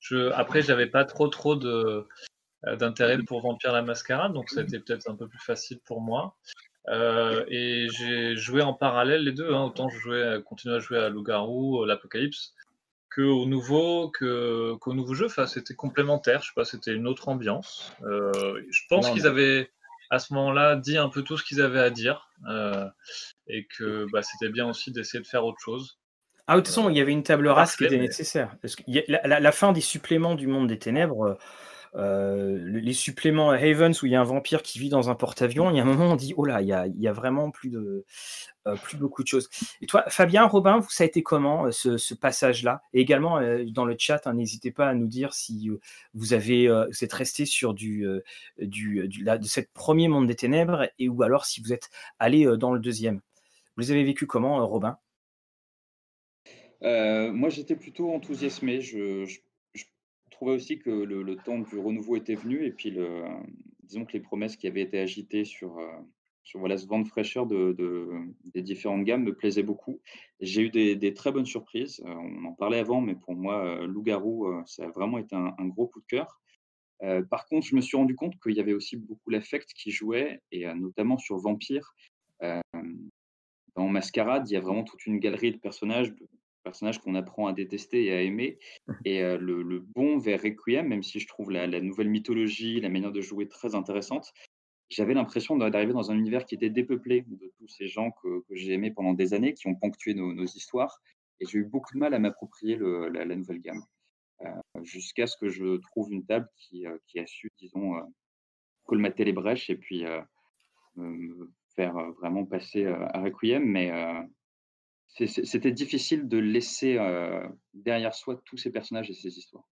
Je, après, j'avais pas trop trop d'intérêt pour Vampire la Mascarade, donc ça a été peut-être un peu plus facile pour moi. Euh, et j'ai joué en parallèle les deux. Hein. Autant je jouais, continuer à jouer à Loup-Garou, euh, l'Apocalypse, qu'au nouveau, que, qu'au nouveau jeu. Enfin, c'était complémentaire. Je sais pas, c'était une autre ambiance. Euh, je pense qu'ils avaient à ce moment-là dit un peu tout ce qu'ils avaient à dire et que bah, c'était bien aussi d'essayer de faire autre chose. Ah, de toute façon, il y avait une table rase qui était nécessaire. Parce que la, la, fin des suppléments du monde des ténèbres, euh, les suppléments Havens où il y a un vampire qui vit dans un porte-avions, il y a un moment on dit oh là, il y a, vraiment plus de euh, plus beaucoup de choses. Et toi, Fabien, Robin, vous ça a été comment euh, ce, passage-là? Et également dans le chat, hein, n'hésitez pas à nous dire si vous avez êtes resté sur du, du, de cette premier monde des ténèbres et ou alors si vous êtes allé dans le deuxième. Vous les avez vécu comment, Robin? Moi, j'étais plutôt enthousiasmé. Trouvais aussi que le, temps du renouveau était venu et puis disons que les promesses qui avaient été agitées sur, euh, voilà, ce vent de fraîcheur de, des différentes gammes me plaisaient beaucoup. J'ai eu des, très bonnes surprises. Euh, on en parlait avant, mais pour moi, euh, Loup-garou, ça a vraiment été un, gros coup de cœur. par contre, je me suis rendu compte qu'il y avait aussi beaucoup l'affect qui jouait, et notamment sur Vampire. dans Mascarade, il y a vraiment toute une galerie de personnages, personnage qu'on apprend à détester et à aimer. Et le, bon vers Requiem, même si je trouve la, nouvelle mythologie, la manière de jouer très intéressante, j'avais l'impression d'arriver dans un univers qui était dépeuplé de tous ces gens que, j'ai aimés pendant des années, qui ont ponctué nos, histoires. Et j'ai eu beaucoup de mal à m'approprier la, nouvelle gamme. Jusqu'à ce que je trouve une table qui, qui a su, disons, colmater les brèches et puis me faire vraiment passer à Requiem. Mais c'était difficile de laisser euh, derrière soi tous ces personnages et ces histoires.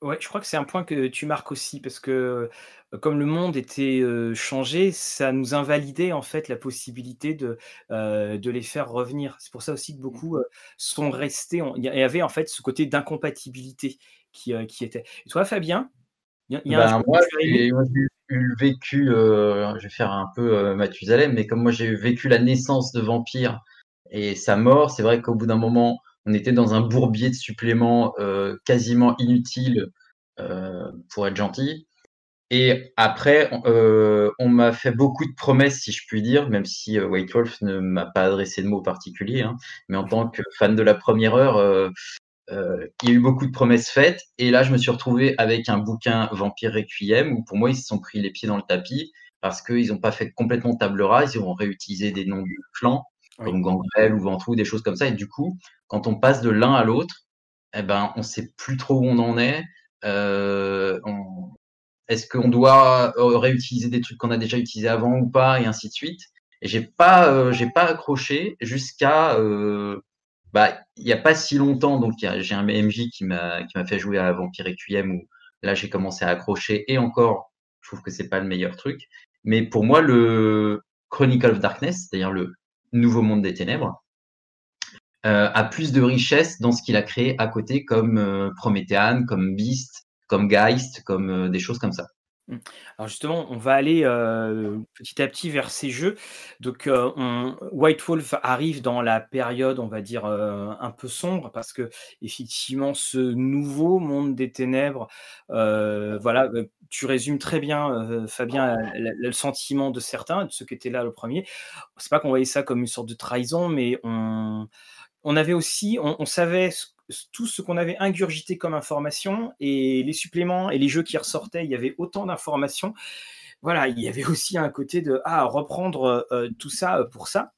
Ouais, je crois que c'est un point que tu marques aussi parce que euh, comme le monde était euh, changé, ça nous invalidait en fait la possibilité de, de les faire revenir. C'est pour ça aussi que mmh. beaucoup sont restés. Il y avait en fait ce côté d'incompatibilité qui, qui était. Et toi, Fabien? Il y a ben, moi, j'ai eu vécu, je vais faire un peu Mathusalem, mais comme moi j'ai vécu la naissance de Vampire et sa mort, c'est vrai qu'au bout d'un moment, on était dans un bourbier de suppléments euh, quasiment inutile euh, pour être gentil. Et après, euh, on m'a fait beaucoup de promesses, si je puis dire, même si White Wolf ne m'a pas adressé de mots particuliers. Hein. mais en tant que fan de la première heure, il y a eu beaucoup de promesses faites. Et là, je me suis retrouvé avec un bouquin Vampire Requiem, où pour moi, ils se sont pris les pieds dans le tapis parce qu'ils n'ont pas fait complètement table rase, ils ont réutilisé des noms de comme Gangrel ou Ventrou, des choses comme ça. Et du coup, quand on passe de l'un à l'autre, eh ben, on sait plus trop où on en est. Euh, est-ce qu'on doit euh, réutiliser des trucs qu'on a déjà utilisés avant ou pas, et ainsi de suite. Et j'ai pas, euh, j'ai pas accroché jusqu'à bah, il n'y a pas si longtemps, donc j'ai un MJ qui m'a qui m'a fait jouer à Vampire Requiem où là j'ai commencé à accrocher et encore, je trouve que c'est pas le meilleur truc. Mais pour moi, le Chronicle of Darkness, c'est-à-dire le Nouveau Monde des Ténèbres, euh, a plus de richesse dans ce qu'il a créé à côté, comme euh, Promethean, comme Beast, comme Geist, comme euh, des choses comme ça. Mmh. Alors justement, on va aller petit à petit vers ces jeux. Donc, White Wolf arrive dans la période, on va dire, un peu sombre, parce que effectivement, ce nouveau monde des ténèbres, voilà, tu résumes très bien, Fabien, le sentiment de certains, de ceux qui étaient là le premier. C'est pas qu'on voyait ça comme une sorte de trahison, mais on, on avait aussi, on, savait tout ce qu'on avait ingurgité comme information et les suppléments et les jeux qui ressortaient, il y avait autant d'informations. Voilà, il y avait aussi un côté de ah, reprendre euh, tout ça euh, pour ça.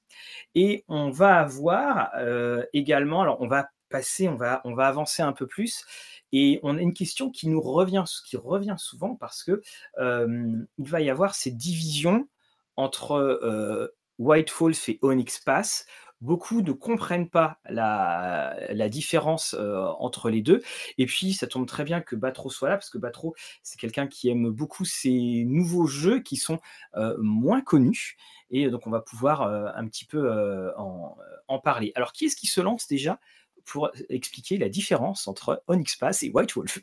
Et on va avoir euh, également, alors on va passer, on va, on va avancer un peu plus. Et on a une question qui nous revient, qui revient souvent parce que il va y avoir ces divisions entre White Wolf et Onyx Pass beaucoup ne comprennent pas la, différence euh, entre les deux. Et puis, ça tombe très bien que Batro soit là, parce que Batro, c'est quelqu'un qui aime beaucoup ces nouveaux jeux qui sont euh, moins connus. Et donc, on va pouvoir euh, un petit peu en, parler. Alors, qui est-ce qui se lance déjà pour expliquer la différence entre Onyx Pass et White Wolf?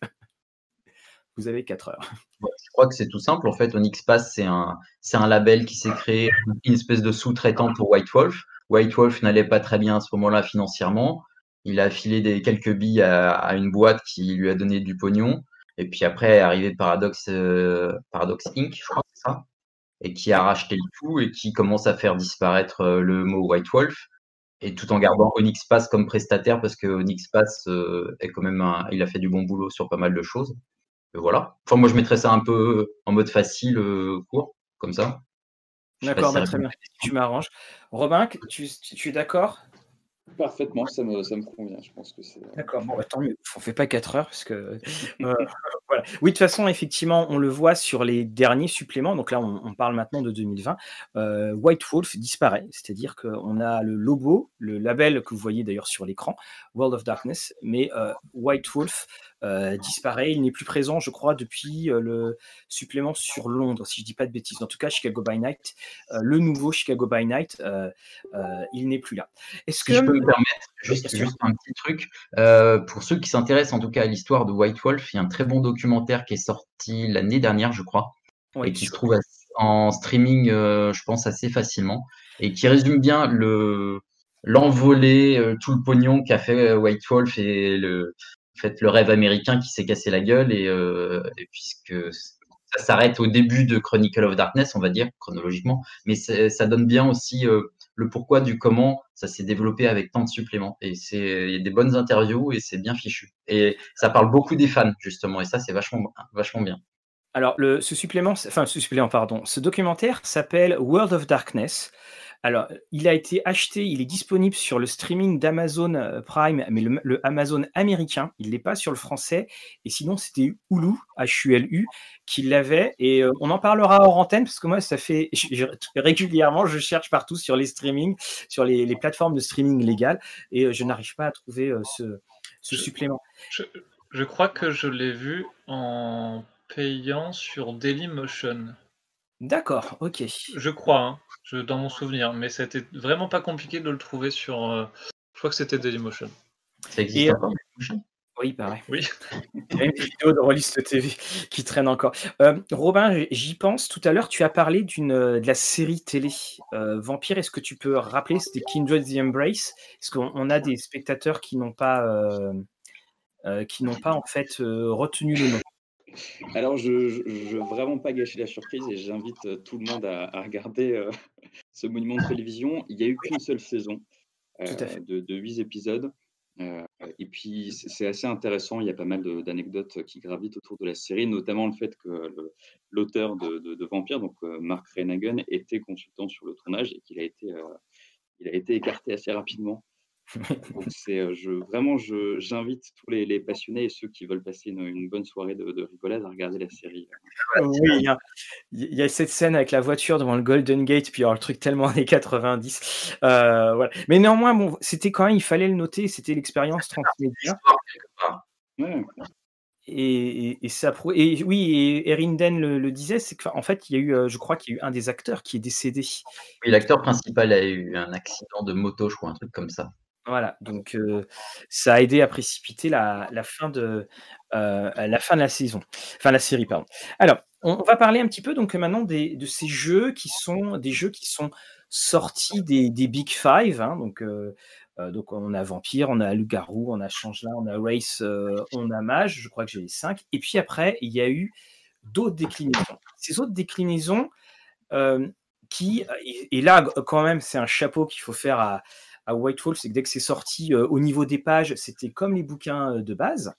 Vous avez 4 heures. Je crois que c'est tout simple. En fait, Onyx Pass, c'est un, un label qui s'est créé, une espèce de sous-traitant pour White Wolf. White Wolf n'allait pas très bien à ce moment-là financièrement. Il a filé quelques billes à, une boîte qui lui a donné du pognon. Et puis après est arrivé Paradox, euh, Inc., je crois c'est ça, et qui a racheté le tout et qui commence à faire disparaître euh, le mot White Wolf, et tout en gardant Onyx Pass comme prestataire, parce que Onyx Pass euh, est quand même il a fait du bon boulot sur pas mal de choses. Voilà. Enfin, moi, je mettrais ça un peu en mode facile, court, comme ça. D'accord, bah, très bien. Tu m'arranges. Robin, tu, tu es d'accord? Parfaitement, ça me, ça me, convient. Je pense que c'est. Euh, D'accord, bon, bah, tant mieux. On fait pas 4 heures parce que. Euh, voilà. Oui, de toute façon, effectivement, on le voit sur les derniers suppléments. Donc là, on, parle maintenant de 2020. Euh, White Wolf disparaît, c'est-à-dire qu'on a le logo, le label que vous voyez d'ailleurs sur l'écran, World of Darkness, mais White Wolf euh, disparaît. Il n'est plus présent, je crois, depuis euh, le supplément sur Londres, si je dis pas de bêtises. En tout cas, Chicago by Night, euh, le nouveau Chicago by Night, il n'est plus là. Est-ce que je peux me permettre juste, un petit truc pour ceux qui s'intéressent en tout cas à l'histoire de White Wolf, il y a un très bon documentaire qui est sorti l'année dernière, je crois, et qui se trouve en streaming, je pense assez facilement, et qui résume bien le l'envolée, tout le pognon qu'a fait White Wolf et le, fait le rêve américain qui s'est cassé la gueule et, euh, puisque ça s'arrête au début de Chronicle of Darkness, on va dire chronologiquement, mais ça donne bien aussi euh, le pourquoi du comment ça s'est développé avec tant de suppléments. Et c'est il des bonnes interviews et c'est bien fichu. Et ça parle beaucoup des fans justement, et ça c'est vachement bien. Alors ce supplément, enfin ce supplément, pardon, ce documentaire s'appelle World of Darkness. Alors, il a été acheté, il est disponible sur le streaming d'Amazon euh, Prime, mais le, Amazon américain, il n'est pas sur le français. Et sinon, c'était Hulu, H-U-L-U, qui l'avait. Et euh, on en parlera hors antenne, parce que moi, ça fait régulièrement, je cherche partout sur les streamings, sur les, plateformes de streaming légales, et euh, je n'arrive pas à trouver ce, supplément. Je, crois que je l'ai vu en payant sur Dailymotion. D'accord, ok. Je crois. Hein dans mon souvenir, mais c'était vraiment pas compliqué de le trouver sur. Euh, je crois que c'était Dailymotion. Ça existe encore, Oui, pareil. Oui. Il y a une vidéo de Rollist TV qui traîne encore. Euh, Robin, j'y pense. Tout à l'heure, tu as parlé d'une euh, de la série télé Vampire. Est-ce que tu peux rappeler C'était Kindred the Embrace? Est-ce qu'on a des spectateurs qui n'ont pas, qui n'ont pas en fait retenu le nom? Alors, je ne veux vraiment pas gâcher la surprise et j'invite euh, tout le monde à, regarder euh, ce monument de télévision. Il n'y a eu qu'une seule saison euh, de, huit épisodes. et puis, c'est assez intéressant. Il y a pas mal d'anecdotes qui gravitent autour de la série, notamment le fait que l'auteur de, Vampire, donc Mark Renagan, était consultant sur le tournage et qu'il a été, il a été écarté assez rapidement Donc c'est, je, vraiment, j'invite tous les, passionnés et ceux qui veulent passer une, bonne soirée de, de, rigolade à regarder la série. Oui, il y, a, cette scène avec la voiture devant le Golden Gate, puis alors, le truc tellement années 90. voilà. Mais néanmoins, bon, c'était quand même, il fallait le noter, c'était l'expérience transmédia. Ouais et, et, ça et oui et Erinden le, le disait c'est qu'en fait il y a eu euh, je crois qu'il y a eu un des acteurs qui est décédé oui l'acteur principal a eu un accident de moto je crois un truc comme ça voilà donc ça a aidé à précipiter la, fin de la fin de la saison enfin la série pardon alors on, va parler un petit peu donc maintenant des, de ces jeux qui sont des jeux qui sont sortis des, des Big Five hein, donc donc on a Vampire, on a Loup-Garou, on a Changelin, on a Race, on a Mage, je crois que j'ai les cinq. Et puis après, il y a eu d'autres déclinaisons. Ces autres déclinaisons qui, et, là quand même c'est un chapeau qu'il faut faire à, à Whitefall, c'est que dès que c'est sorti au niveau des pages, c'était comme les bouquins de base.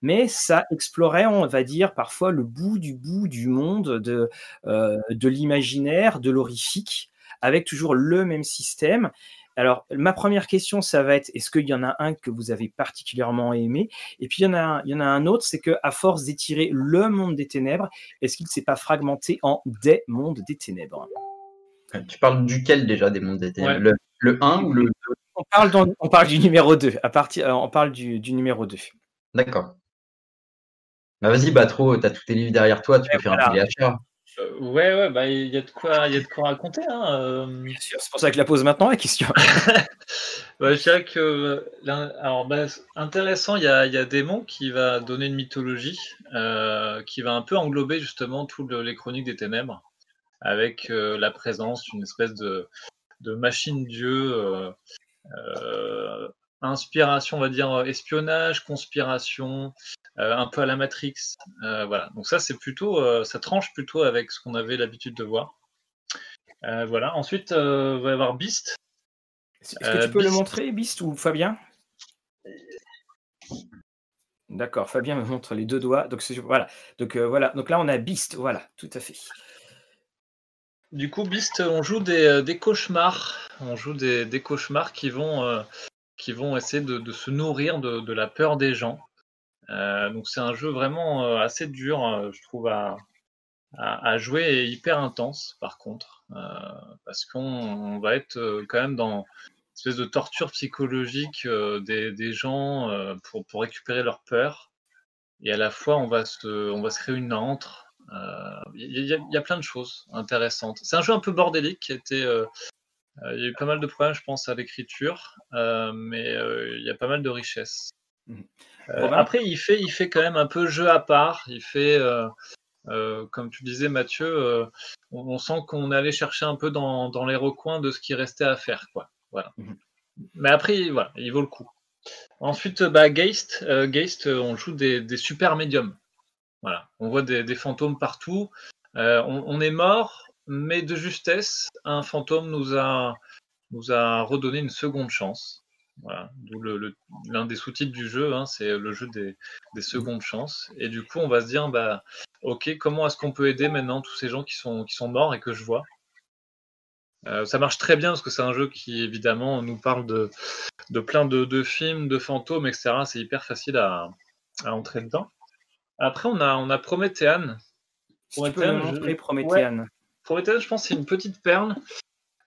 Mais ça explorait, on va dire, parfois le bout du bout du monde, de, de l'imaginaire, de l'horrifique, avec toujours le même système. Alors, ma première question, ça va être est-ce qu'il y en a un que vous avez particulièrement aimé? Et puis, il y en a un, il y en a un autre, c'est que à force d'étirer le monde des ténèbres, est-ce qu'il ne s'est pas fragmenté en des mondes des ténèbres? Euh, Tu parles duquel déjà des mondes des ténèbres? Le, 1 ou le 2 on parle, on parle du numéro 2. À partir, euh, on parle du, numéro 2. D'accord. Bah vas-y, Batro, tu as tous tes livres derrière toi, tu peux faire un téléachat. Euh, ouais, ouais, bah il y a de quoi, il y a de quoi raconter. Hein, euh. c'est pour ça que je la pose maintenant la question. je dirais que, alors, bah, intéressant, il y a, y a Démon qui va donner une mythologie, euh, qui va un peu englober justement toutes les chroniques des ténèbres, avec la présence d'une espèce de, de machine dieu, inspiration, on va dire espionnage, conspiration, euh, un peu à la Matrix. Euh, voilà. Donc ça, c'est plutôt, euh, ça tranche plutôt avec ce qu'on avait l'habitude de voir. voilà. Ensuite, il va y avoir Beast. Est-ce que tu peux le montrer, Beast ou Fabien? D'accord, Fabien me montre les deux doigts. Donc voilà. Donc voilà. Donc là, on a Beast. Voilà, tout à fait. Du coup, Beast, on joue des, cauchemars. On joue des, cauchemars qui vont, qui vont essayer de, se nourrir de, la peur des gens. Euh, donc c'est un jeu vraiment euh, assez dur, euh, je trouve, à, jouer et hyper intense par contre, parce qu'on va être quand même dans une espèce de torture psychologique des, gens pour, récupérer leur peur. Et à la fois, on va se, on va se créer une antre. Il y, a plein de choses intéressantes. C'est un jeu un peu bordélique qui a été. il y a eu pas mal de problèmes, je pense, à l'écriture, mais il y a pas mal de richesses. Mmh. Euh, après, il fait, il fait quand même un peu jeu à part. Il fait, euh, euh, comme tu disais, Mathieu, on, sent qu'on allait chercher un peu dans, les recoins de ce qui restait à faire, quoi. Voilà. Mhm. Mais après, voilà, il vaut le coup. Ensuite, bah, Geist, Geist on joue des, super médiums. Voilà, on voit des, fantômes partout. on, est mort, mais de justesse, un fantôme nous a, nous a redonné une seconde chance. Voilà, d'où l'un des sous-titres du jeu, hein, c'est le jeu des, secondes chances. Et du coup, on va se dire, bah, ok, comment est-ce qu'on peut aider maintenant tous ces gens qui sont, qui sont morts et que je vois? Euh, Ça marche très bien parce que c'est un jeu qui, évidemment, nous parle de, de plein de, films, de fantômes, etc. C'est hyper facile à, entrer dedans. Après, on a, on a Prométhéane. Prométhéane, je... Prométhéane, je pense, c'est une petite perle.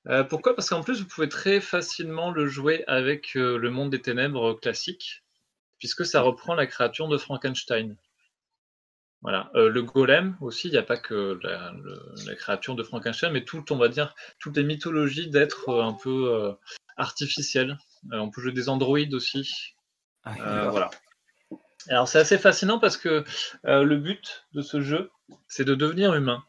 Euh, pourquoi? Parce qu'en plus, vous pouvez très facilement le jouer avec euh, le monde des ténèbres classique, puisque ça reprend la créature de Frankenstein. Voilà. Euh, le golem aussi, il n'y a pas que la, créature de Frankenstein, mais tout, on va dire, toutes les mythologies d'êtres un peu artificiels. on peut jouer des androïdes aussi. Ah, voilà. Alors c'est assez fascinant parce que le but de ce jeu, c'est de devenir humain.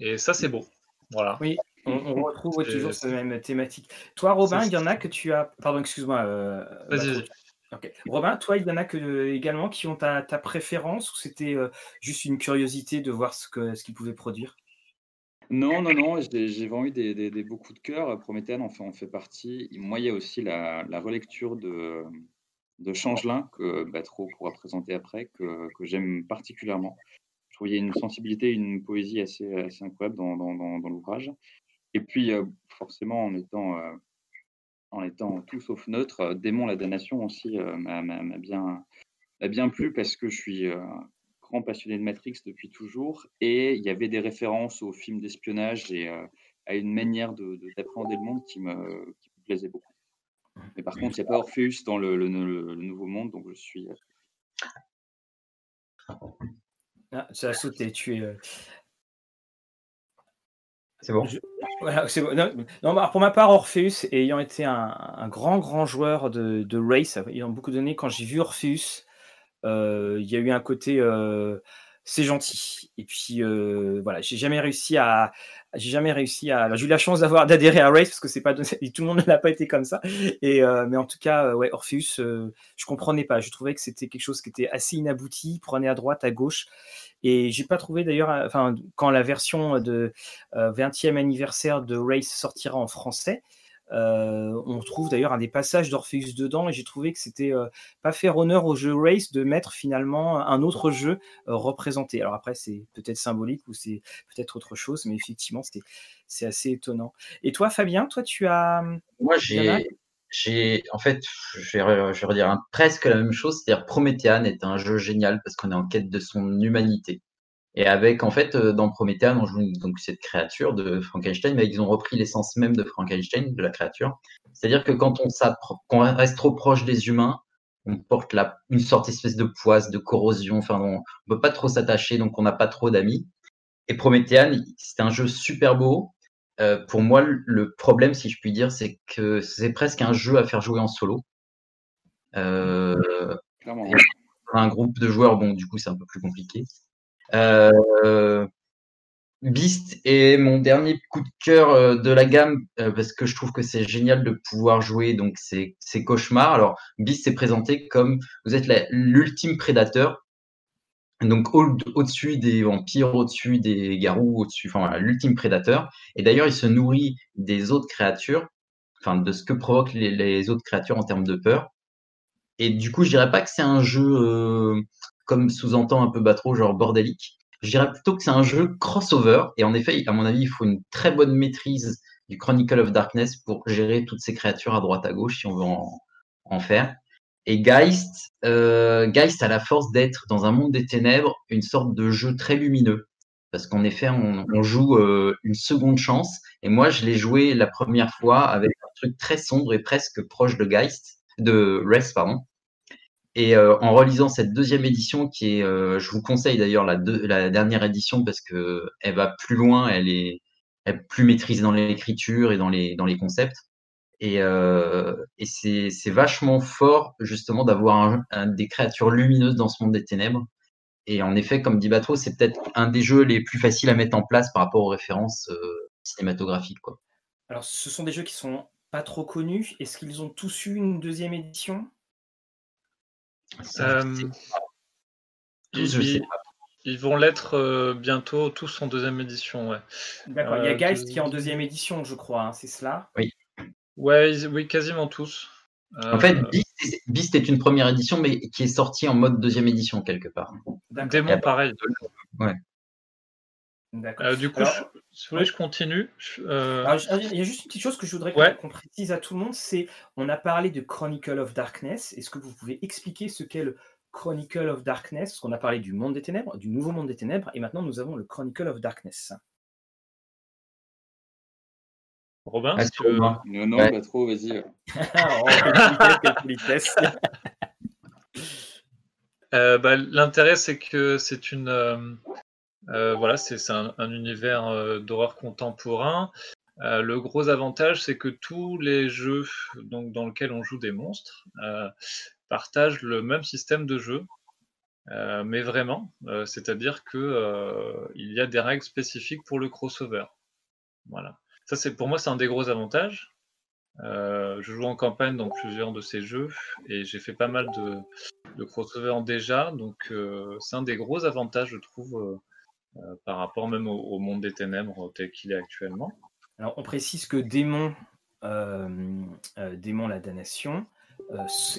Et ça, c'est beau. Voilà. Oui, on, retrouve toujours cette même thématique. Toi, Robin, il y en a que tu as. Pardon, excuse-moi. Euh, vas-y, Robin, toi, il y en a que, également qui ont ta, préférence ou c'était euh, juste une curiosité de voir ce qu'ils ce pouvaient produire? Non, non, non. J'ai vraiment eu des, des, beaux coups de cœur. Prométhée en fait, en fait partie. Moi, il y a aussi la, relecture de, de Changelin, que Batro pourra présenter après, que, que j'aime particulièrement. Je trouve une sensibilité, une poésie assez, assez incroyable dans, dans, dans l'ouvrage. Et puis, forcément, en étant en étant tout sauf neutre. Démon la damnation aussi m'a bien, bien plu parce que je suis grand passionné de Matrix depuis toujours et il y avait des références aux films d'espionnage et à une manière d'appréhender le monde qui me, qui me plaisait beaucoup. Mais par contre, il n'y a pas Orpheus dans le, le, Nouveau Monde, donc je suis. Ah, ça a sauté, tu es. C'est bon? Voilà, bon. Non, bah, pour ma part, Orpheus, ayant été un, grand, grand joueur de, de race, ayant beaucoup donné, quand j'ai vu Orpheus, euh, il y a eu un côté. Euh, c'est gentil. Et puis euh, voilà, j'ai jamais réussi à, j'ai jamais réussi à. J'ai eu la chance d'avoir d'adhérer à Race parce que c'est pas tout le monde ne l'a pas été comme ça. Et euh, mais en tout cas, euh, ouais, Orpheus, euh, je comprenais pas. Je trouvais que c'était quelque chose qui était assez inabouti. Prenait à droite, à gauche. Et j'ai pas trouvé d'ailleurs, enfin, quand la version de 20e anniversaire de Race sortira en français, euh, on trouve d'ailleurs un des passages d'Orpheus dedans et j'ai trouvé que c'était euh, pas faire honneur au jeu Race de mettre finalement un autre jeu euh, représenté. Alors après, c'est peut-être symbolique ou c'est peut-être autre chose, mais effectivement, c'est assez étonnant. Et toi, Fabien, toi, tu as. Moi, j'ai. J'ai, en fait, je vais, je vais redire presque la même chose, c'est-à-dire Promethean est un jeu génial parce qu'on est en quête de son humanité. Et avec, en fait, euh, dans Prométhée, on joue donc cette créature de Frankenstein, mais ils ont repris l'essence même de Frankenstein, de la créature. C'est-à-dire que quand on, reste trop proche des humains, on porte la, une sorte d'espèce de poisse, de corrosion, enfin, on ne peut pas trop s'attacher, donc on n'a pas trop d'amis. Et Promethean, c'est un jeu super beau. Euh, pour moi, le problème, si je puis dire, c'est que c'est presque un jeu à faire jouer en solo. Euh, un groupe de joueurs, bon, du coup, c'est un peu plus compliqué. Euh, Beast est mon dernier coup de cœur euh, de la gamme euh, parce que je trouve que c'est génial de pouvoir jouer donc ces, cauchemars. Alors Beast est présenté comme vous êtes l'ultime prédateur, donc au-dessus des vampires, au-dessus des garous, au-dessus, enfin voilà, l'ultime prédateur. Et d'ailleurs, il se nourrit des autres créatures, enfin de ce que provoquent les, autres créatures en termes de peur. Et du coup, je dirais pas que c'est un jeu comme sous-entend un peu Batro, genre bordélique. Je dirais plutôt que c'est un jeu crossover. Et en effet, à mon avis, il faut une très bonne maîtrise du Chronicle of Darkness pour gérer toutes ces créatures à droite à gauche si on veut en, faire. Et Geist, euh, Geist a la force d'être dans un monde des ténèbres une sorte de jeu très lumineux. Parce qu'en effet, on, joue euh, une seconde chance. Et moi, je l'ai joué la première fois avec un truc très sombre et presque proche de Geist, de Rest, pardon. Et euh, en relisant cette deuxième édition, qui est, euh, je vous conseille d'ailleurs la, dernière édition parce que elle va plus loin, elle est, plus maîtrisée dans l'écriture et dans les, concepts. Et, euh, c'est vachement fort justement d'avoir des créatures lumineuses dans ce monde des ténèbres. Et en effet, comme dit Batro, c'est peut-être un des jeux les plus faciles à mettre en place par rapport aux références cinématographiques. Alors, ce sont des jeux qui sont pas trop connus. Est-ce qu'ils ont tous eu une deuxième édition? Euh, ils, vont l'être euh, bientôt, tous en deuxième édition. Ouais. D'accord, il y a euh, Geist qui est en deuxième édition, je crois, hein, c'est cela? Oui. Ouais, oui, quasiment tous. En fait, Beast est, une première édition, mais qui est sortie en mode deuxième édition quelque part. Démon, pareil. Ouais. Euh, du coup, si vous voulez, je continue. Euh, il y a juste une petite chose que je voudrais qu'on précise à tout le monde, c'est on a parlé de Chronicle of Darkness. Est-ce que vous pouvez expliquer ce qu'est le Chronicle of Darkness? Parce qu'on a parlé du monde des ténèbres, du nouveau monde des ténèbres, et maintenant nous avons le Chronicle of Darkness. Robin, ah, Non, non, pas trop, vas-y. euh, bah, L'intérêt, c'est que c'est une euh, voilà, c'est un, univers euh, d'horreur contemporain. Euh, le gros avantage, c'est que tous les jeux dans lesquels on joue des monstres partagent le même système de jeu, mais vraiment, c'est-à-dire que il y a des règles spécifiques pour le crossover. Voilà. Ça, pour moi, c'est un des gros avantages. je joue en campagne dans plusieurs de ces jeux et j'ai fait pas mal de, de crossover déjà, donc c'est un des gros avantages, je trouve, euh, par rapport même au, monde des ténèbres tel qu'il est actuellement. Alors, on précise que Démon, euh, euh, Démon la damnation,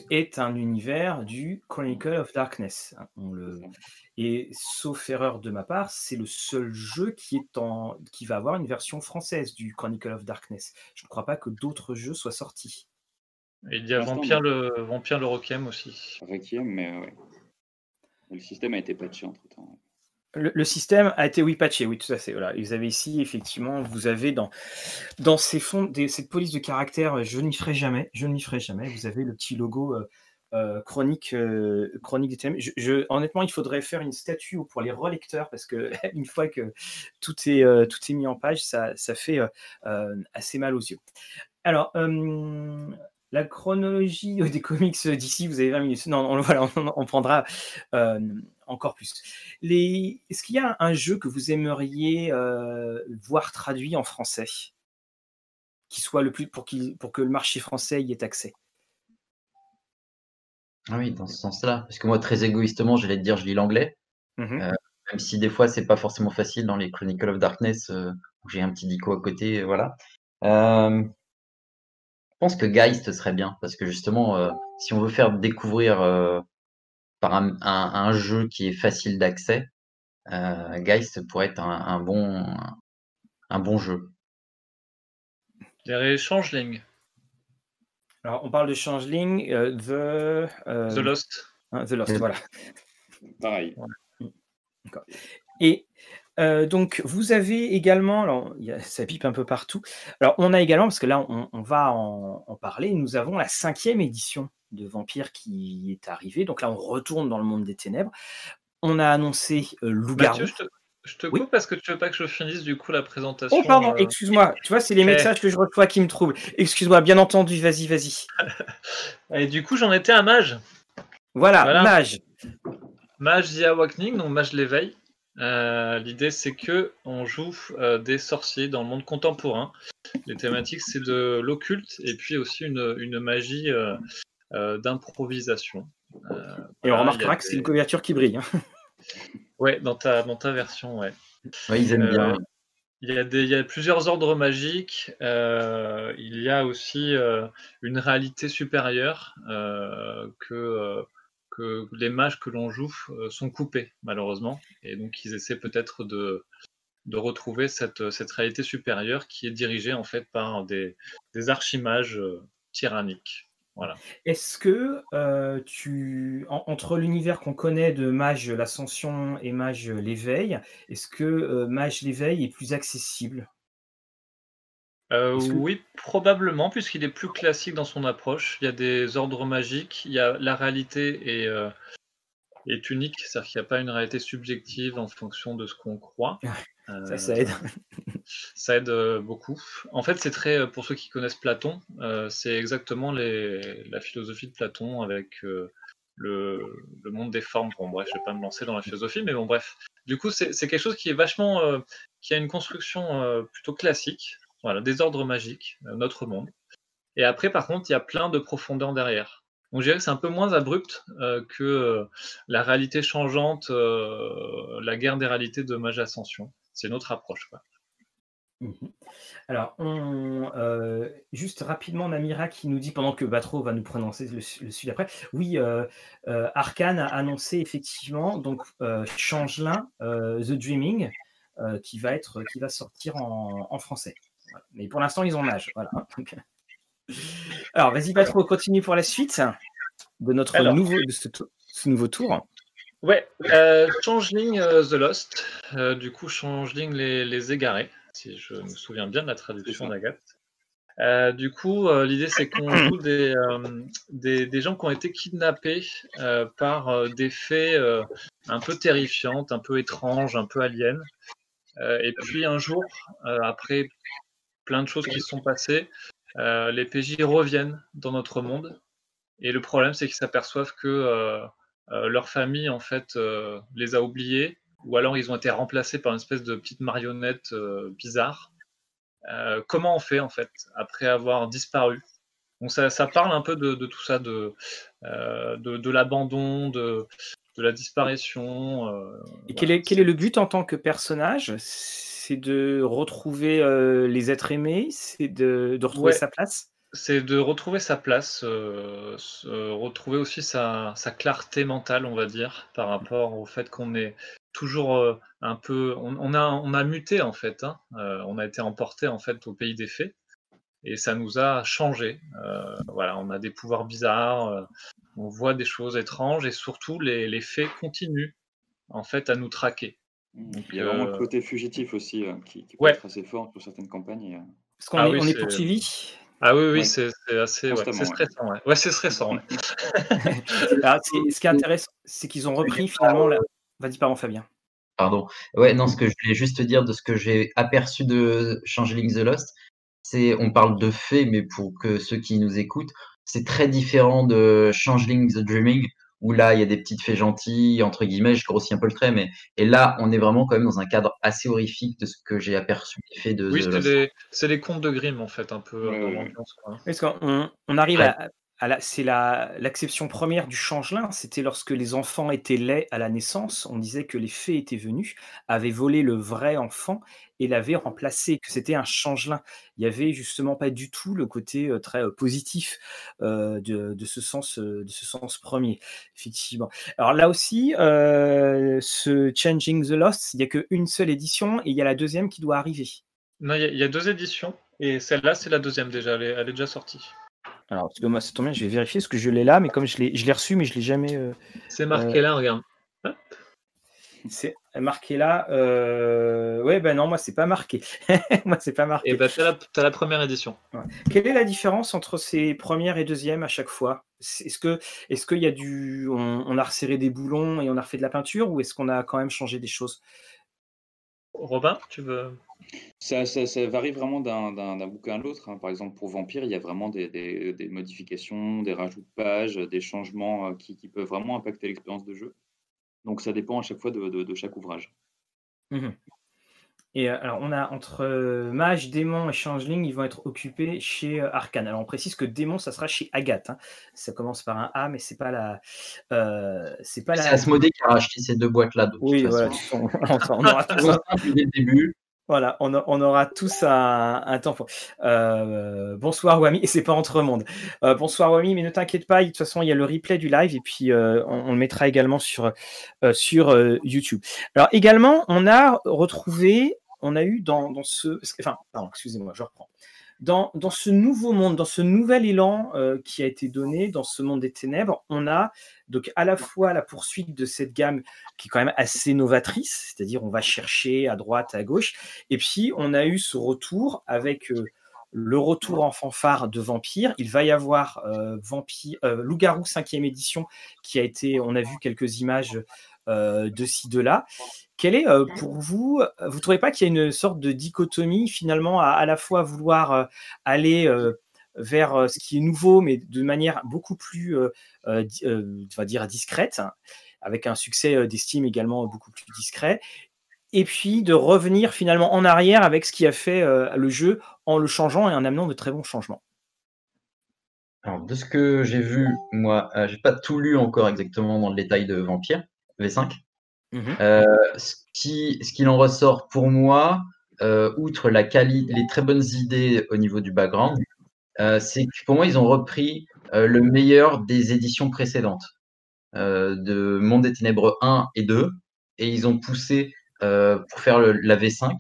est un univers du Chronicle of Darkness. Hein, on le... Et sauf erreur de ma part, c'est le seul jeu qui, est en... qui va avoir une version française du Chronicle of Darkness. Je ne crois pas que d'autres jeux soient sortis. Et il y a Vampire le, Vampire le Requiem aussi. Requiem, mais ouais. Le système a été patché entre temps. Le, système a été oui patché, oui tout à fait. Voilà, vous avez ici effectivement, vous avez dans dans ces fonds, des, cette police de caractère, je n'y ferai jamais, je n'y ferai jamais. Vous avez le petit logo euh, euh, chronique euh, chronique des thèmes. Honnêtement, il faudrait faire une statue pour les relecteurs parce que une fois que tout est tout est mis en page, ça, ça fait assez mal aux yeux. Alors, la chronologie des comics d'ici, vous avez 20 minutes. Non, on, voilà, on, prendra euh, encore plus. Est-ce qu'il y a un jeu que vous aimeriez euh, voir traduit en français? Qui soit le plus pour, pour que le marché français y ait accès ah oui, dans ce sens-là. Parce que moi, très égoïstement, j'allais te dire, je lis l'anglais. Mmh euh, même si des fois, c'est pas forcément facile dans les Chronicles of Darkness, où j'ai un petit dico à côté, voilà. Je pense que Geist serait bien parce que justement, euh, si on veut faire découvrir euh, par un, jeu qui est facile d'accès, euh, Geist pourrait être un, bon, un bon jeu. Je Changeling. Alors, on parle de Changeling, The... The Lost. Hein, The Lost, voilà. Pareil. Et euh, donc, vous avez également, alors, ça pipe un peu partout. Alors, on a également, parce que là, on, va en, parler, nous avons la cinquième édition de Vampire qui est arrivée. Donc là, on retourne dans le monde des ténèbres. On a annoncé euh, Loup-garou. Je te, coupe parce que tu veux pas que je finisse du coup la présentation. Oh, pardon, euh, excuse-moi. Tu vois, c'est les messages que je reçois qui me troublent. Excuse-moi, bien entendu, vas-y, vas-y. Et du coup, j'en étais à mage. Voilà, mage. Mage The Awakening, donc mage l'éveil. Euh, l'idée, c'est que on joue euh, des sorciers dans le monde contemporain. Les thématiques, c'est de l'occulte et puis aussi une, magie euh, d'improvisation. et on remarquera que c'est une couverture qui brille. Hein. Ouais, dans ta, dans ta version, ouais. ils aiment bien. Il y, a des, il y, a plusieurs ordres magiques. il y a aussi une réalité supérieure que que les mages que l'on joue euh, sont coupés, malheureusement. Et donc, ils essaient peut-être de, de retrouver cette, cette, réalité supérieure qui est dirigée en fait par des, des archimages euh, tyranniques. Voilà. Est-ce que euh, tu, entre l'univers qu'on connaît de Mage l'Ascension et Mage l'éveil, est-ce que Mage l'éveil est plus accessible? Euh, oui, probablement, puisqu'il est plus classique dans son approche. Il y a des ordres magiques, il y a la réalité est, euh, est unique, c'est-à-dire qu'il n'y a pas une réalité subjective en fonction de ce qu'on croit. ça, ça aide. ça aide beaucoup. En fait, c'est très, pour ceux qui connaissent Platon, euh, c'est exactement les, la philosophie de Platon avec le, le, monde des formes. Bon, bref, je vais pas me lancer dans la philosophie, mais bon, bref. Du coup, c'est quelque chose qui est vachement, qui a une construction plutôt classique, voilà, des ordres magiques, euh, notre monde. Et après, par contre, il y a plein de profondeur derrière. Donc, je dirais que c'est un peu moins abrupt euh, que euh, la réalité changeante, la guerre des réalités de Mage Ascension. C'est notre approche. Quoi. Mmh Alors, on, juste rapidement, Namira qui nous dit, pendant que Batro va nous prononcer le, sujet après, oui, Arkane a annoncé effectivement donc Changelin, The Dreaming, qui va être, qui va sortir en français. Mais pour l'instant, ils ont l'âge. Voilà. Alors, vas-y, pas trop, continue pour la suite de notre nouveau, de ce, nouveau tour. Ouais, euh, Changeling euh, The Lost. Euh, du coup, Changeling les, les, égarés, si je me souviens bien de la traduction d'Agathe. du coup, l'idée c'est qu'on joue des, des, des, gens qui ont été kidnappés par des faits un peu terrifiants, un peu étranges, un peu aliens. et puis un jour, après plein de choses qui se sont passées. Euh, les PJ reviennent dans notre monde. Et le problème, c'est qu'ils s'aperçoivent que euh, euh, leur famille, en fait, les a oubliés, ou alors ils ont été remplacés par une espèce de petite marionnette bizarre. comment on fait, en fait, après avoir disparu? Donc ça, ça, parle un peu de, tout ça, de, de, de l'abandon, de, de, la disparition. Et quel, est, quel est le but en tant que personnage? C'est de retrouver euh, les êtres aimés, c'est de, retrouver sa place? C'est de retrouver sa place, euh, retrouver aussi sa, clarté mentale, on va dire, par rapport au fait qu'on est toujours euh, un peu. On, a, on a muté en fait, hein. on a été emporté en fait au pays des fées. et ça nous a changé. voilà, on a des pouvoirs bizarres, on voit des choses étranges et surtout les, les faits continuent en fait à nous traquer. Mmh. il y a vraiment le côté fugitif aussi qui, peut être assez fort sur certaines campagnes. Parce qu'on ah est, on est poursuivi ah oui, oui, c'est assez c'est stressant. Ouais, ouais c'est stressant. ce qui est intéressant, c'est qu'ils ont repris finalement. La... Vas-y, pardon, Fabien. Pardon. Ouais, non, ce que je voulais juste dire de ce que j'ai aperçu de Changeling the Lost, c'est on parle de faits, mais pour que ceux qui nous écoutent, c'est très différent de Changeling the Dreaming, où là, il y a des petites fées gentilles, entre guillemets, je grossis un peu le trait, mais et là, on est vraiment quand même dans un cadre assez horrifique de ce que j'ai aperçu des de. Oui, c'est les, contes de Grimm, en fait, un peu. Est-ce qu'on on arrive à, c'est l'acception première du changelin, c'était lorsque les enfants étaient laits à la naissance, on disait que les fées étaient venus, avaient volé le vrai enfant et l'avaient remplacé, que c'était un changelin. Il y avait justement pas du tout le côté euh, très euh, positif euh, de, ce sens, de ce sens premier, effectivement. Alors là aussi, ce Changing the Lost, il n'y a qu'une seule édition et il y a la deuxième qui doit arriver. Non, il y, a, deux éditions et celle-là, c'est la deuxième déjà, elle est déjà sortie. Alors, parce que moi, ça tombe bien, je vais vérifier ce que je l'ai là, mais comme je l'ai reçu, mais je l'ai jamais. Euh, c'est marqué euh, là, regarde. C'est marqué là. Euh... Ouais, ben non, moi, c'est pas marqué. moi, c'est pas marqué. Et eh ben, t'as la, la, première édition. Quelle est la différence entre ces premières et deuxièmes à chaque fois? Est-ce que, est-ce qu'il y a du, on, a resserré des boulons et on a refait de la peinture, ou est-ce qu'on a quand même changé des choses? Robin, tu veux ça, varie vraiment d'un bouquin à l'autre. Hein. Par exemple, pour Vampire, il y a vraiment des, modifications, des rajouts de pages, des changements euh, qui, peuvent vraiment impacter l'expérience de jeu. Donc ça dépend à chaque fois de, chaque ouvrage. Mmh et euh, alors, on a entre euh, Mage, Démon et Changeling, ils vont être occupés chez euh, Arkane. Alors, on précise que Démon, ça sera chez Agathe. Hein. Ça commence par un A, mais c'est pas la. c'est pas la. Asmodée qui a racheté ces deux boîtes-là. Oui, voilà. On, on, aura tous un, dès le début. Voilà, on, aura tous un, temps. bonsoir Wami, et c'est pas entre monde. bonsoir Wami, mais ne t'inquiète pas, de toute façon il y a le replay du live et puis on, on, le mettra également sur, sur YouTube. Alors également, on a retrouvé on a eu dans, ce. Enfin, pardon, excusez-moi, je reprends. Dans, ce nouveau monde, dans ce nouvel élan euh, qui a été donné dans ce monde des ténèbres, on a donc à la fois la poursuite de cette gamme qui est quand même assez novatrice, c'est-à-dire on va chercher à droite, à gauche, et puis on a eu ce retour avec euh, le retour en fanfare de Vampire. Il va y avoir euh, Vampire, Loup-garou 5e édition qui a été, on a vu quelques images de ci, de là. Quel est euh, pour vous, euh, vous ne trouvez pas qu'il y a une sorte de dichotomie finalement à, à la fois vouloir euh, aller vers ce qui est nouveau, mais de manière beaucoup plus, on va dire, discrète, avec un succès d'estime également beaucoup plus discret, et puis de revenir finalement en arrière avec ce qui a fait le jeu en le changeant et en amenant de très bons changements? Alors, de ce que j'ai vu, moi, j'ai pas tout lu encore exactement dans le détail de Vampire V5. Mmh euh, ce qu'il en ressort pour moi, euh, outre la les très bonnes idées au niveau du background, euh, c'est que pour moi, ils ont repris le meilleur des éditions précédentes de Monde des Ténèbres 1 et 2, et ils ont poussé pour faire la V5.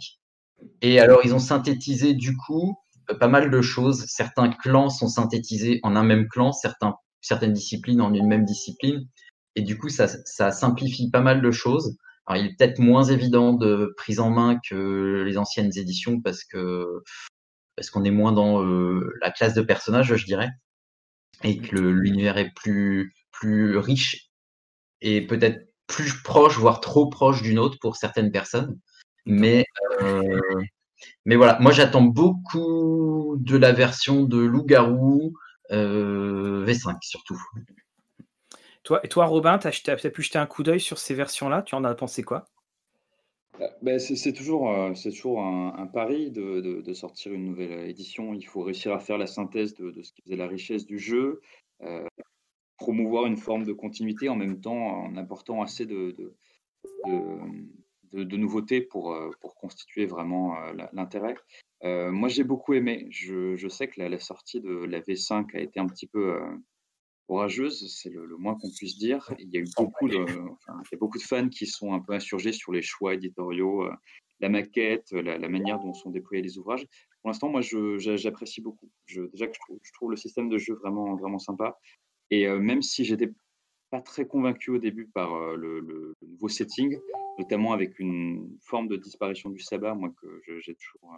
Et alors, ils ont synthétisé du coup pas mal de choses. Certains clans sont synthétisés en un même clan, certaines disciplines en une même discipline. Et du coup, ça, simplifie pas mal de choses. Alors, il est peut-être moins évident de prise en main que les anciennes éditions parce qu'on est moins dans euh, la classe de personnages, je dirais, et que l'univers est plus riche et peut-être plus proche, voire trop proche d'une autre pour certaines personnes. Mais euh, voilà, moi j'attends beaucoup de la version de Loup-garou euh, V5 surtout. Toi, et toi Robin, tu as, pu jeter un coup d'œil sur ces versions-là? Tu en as pensé quoi? Euh, ben, c'est toujours, euh, toujours un, pari de, sortir une nouvelle édition. Il faut réussir à faire la synthèse de, ce qui faisait la richesse du jeu, euh, promouvoir une forme de continuité en même temps en apportant assez de, nouveautés pour, constituer vraiment l'intérêt. moi, j'ai beaucoup aimé. Je, sais que la, sortie de la V5 a été un petit peu courageuse, c'est le, moins qu'on puisse dire. Il y a eu beaucoup de, beaucoup de fans qui sont un peu insurgés sur les choix éditoriaux, euh, la maquette, la, manière dont sont déployés les ouvrages. pour l'instant, moi, j'apprécie beaucoup. Je, déjà que je trouve, le système de jeu vraiment, vraiment sympa. Et même si j'étais pas très convaincu au début par le, nouveau setting, notamment avec une forme de disparition du sabbat, moi que j'ai toujours,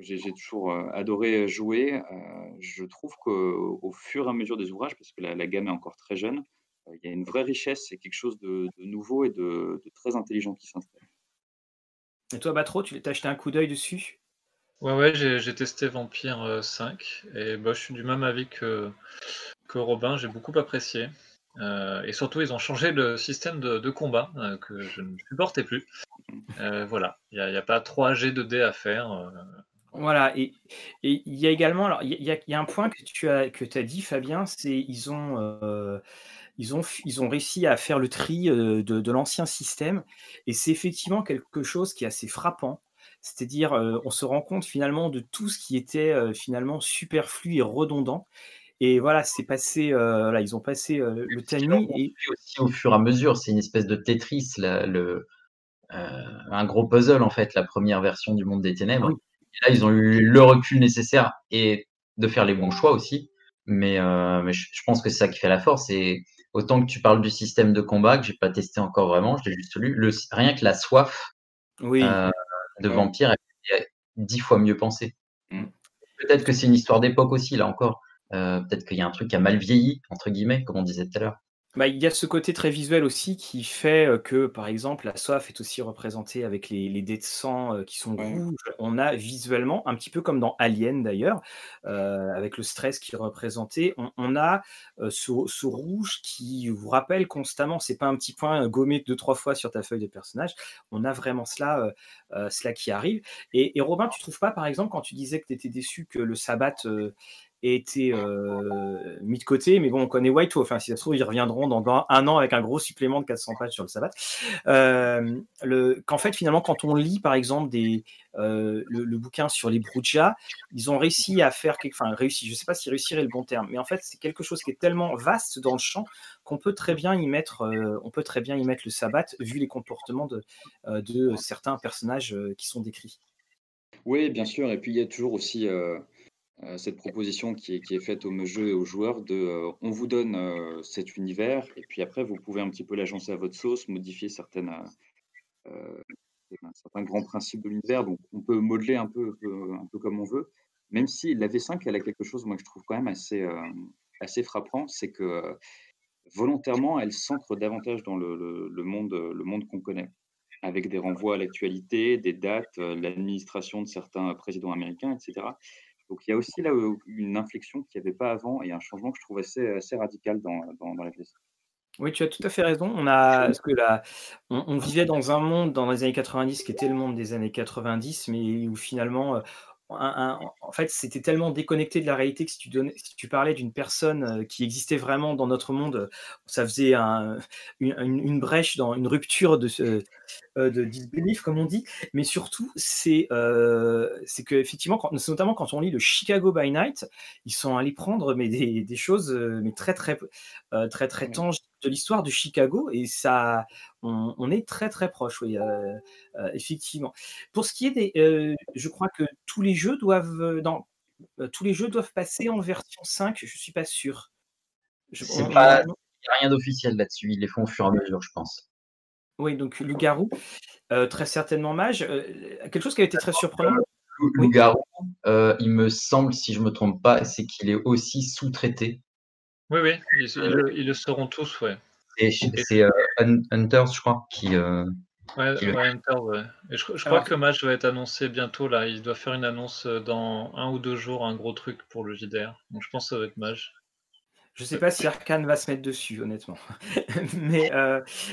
j'ai toujours adoré jouer. je trouve qu'au fur et à mesure des ouvrages, parce que la, gamme est encore très jeune, il y a une vraie richesse et quelque chose de, nouveau et de, très intelligent qui s'installe. Et toi, Batro, tu as acheté un coup d'œil dessus? Ouais, ouais, j'ai testé Vampire 5 et bah, je suis du même avis que, que Robin, j'ai beaucoup apprécié. Euh, et surtout, ils ont changé le système de, combat euh, que je ne supportais plus. Euh, voilà, il n'y a, pas 3 G de D à faire. Voilà, et il y a également, il y, a un point que tu as, que as dit, Fabien, c'est ils ont, ils, ont, ils ont réussi à faire le tri de, de l'ancien système, et c'est effectivement quelque chose qui est assez frappant. C'est-à-dire, on se rend compte finalement de tout ce qui était finalement superflu et redondant. Et voilà, c'est passé, euh, là, ils ont passé euh, le timing. Et... Aussi au fur et à mesure, c'est une espèce de Tetris, le, euh, un gros puzzle en fait, la première version du Monde des Ténèbres. Et là, ils ont eu le recul nécessaire et de faire les bons choix aussi. Mais, mais je, pense que c'est ça qui fait la force. Et autant que tu parles du système de combat que j'ai pas testé encore vraiment, je l'ai juste lu. Le, rien que la soif oui. de vampire est dix fois mieux pensée. Mm. Peut-être que c'est une histoire d'époque aussi, là encore. Euh, peut-être qu'il y a un truc qui a mal vieilli, entre guillemets, comme on disait tout à l'heure. Bah, il y a ce côté très visuel aussi qui fait euh, que, par exemple, la soif est aussi représentée avec les, les dés de sang euh, qui sont rouges. On a visuellement, un petit peu comme dans Alien d'ailleurs, avec le stress qui est représenté, on, a ce, rouge qui vous rappelle constamment, c'est pas un petit point gommé deux, trois fois sur ta feuille de personnage, on a vraiment cela, cela qui arrive. Et, et, Robin, tu trouves pas, par exemple, quand tu disais que tu étais déçu que le sabbat été euh, mis de côté. Mais bon, on connaît White Enfin, si ça se trouve, ils reviendront dans un an avec un gros supplément de 400 pages sur le sabbat. Euh, qu'en fait, finalement, quand on lit, par exemple, euh, le, bouquin sur les Bruja, ils ont réussi à faire quelque, enfin, réussi. Je sais pas si réussir est le bon terme, mais en fait, c'est quelque chose qui est tellement vaste dans le champ qu'on peut très bien y mettre, peut très bien y mettre le sabbat vu les comportements de, certains personnages qui sont décrits. Oui, bien sûr. Et puis il y a toujours aussi cette proposition qui est, faite aux jeux et aux joueurs de euh, on vous donne euh, cet univers et puis après vous pouvez un petit peu l'agencer à votre sauce, modifier certaines, certains grands principes de l'univers. Donc on peut modeler un peu, un peu comme on veut, même si la V5 elle a quelque chose moi que je trouve quand même assez, assez frappant, c'est que volontairement elle s'ancre davantage dans le, monde, le monde qu'on connaît avec des renvois à l'actualité, des dates, l'administration de certains présidents américains, etc. Donc il y a aussi là une inflexion qu'il n'y avait pas avant et un changement que je trouve assez, assez radical dans, dans, la vie. Oui, tu as tout à fait raison. On, a, parce que là, on, vivait dans un monde dans les années 90 qui était le monde des années 90, mais où finalement, en fait, c'était tellement déconnecté de la réalité que si tu, donnais, si tu parlais d'une personne euh, qui existait vraiment dans notre monde, ça faisait un, une, brèche dans une rupture de, euh, de disbelief, comme on dit. Mais surtout, c'est euh, que effectivement, quand, notamment quand on lit le Chicago by Night, ils sont allés prendre mais des, des choses mais très très très très, tangibles de l'histoire de Chicago et ça, on, est très très proche, oui, euh, euh, effectivement. Pour ce qui est des, euh, je crois que tous les jeux doivent, dans, tous les jeux doivent passer en version 5. Je suis pas sûr. Il n'y a rien d'officiel là-dessus. Ils les font au fur et à mesure, je pense. Oui, donc Loup-garou, très certainement Mage. quelque chose qui a été très surprenant. Loup-garou, il me semble, si je me trompe pas, c'est qu'il est aussi sous-traité. Oui, oui, ils, le seront tous, ouais. C'est euh, Hunters, je crois, qui. Euh, ouais, Hunters, ouais. Et je, crois que le match va être annoncé bientôt, là. Il doit faire une annonce euh, dans un ou deux jours, un gros truc pour le JDR. Donc je pense que ça va être Mage. Je sais pas si Arkane va se mettre dessus, honnêtement. Mais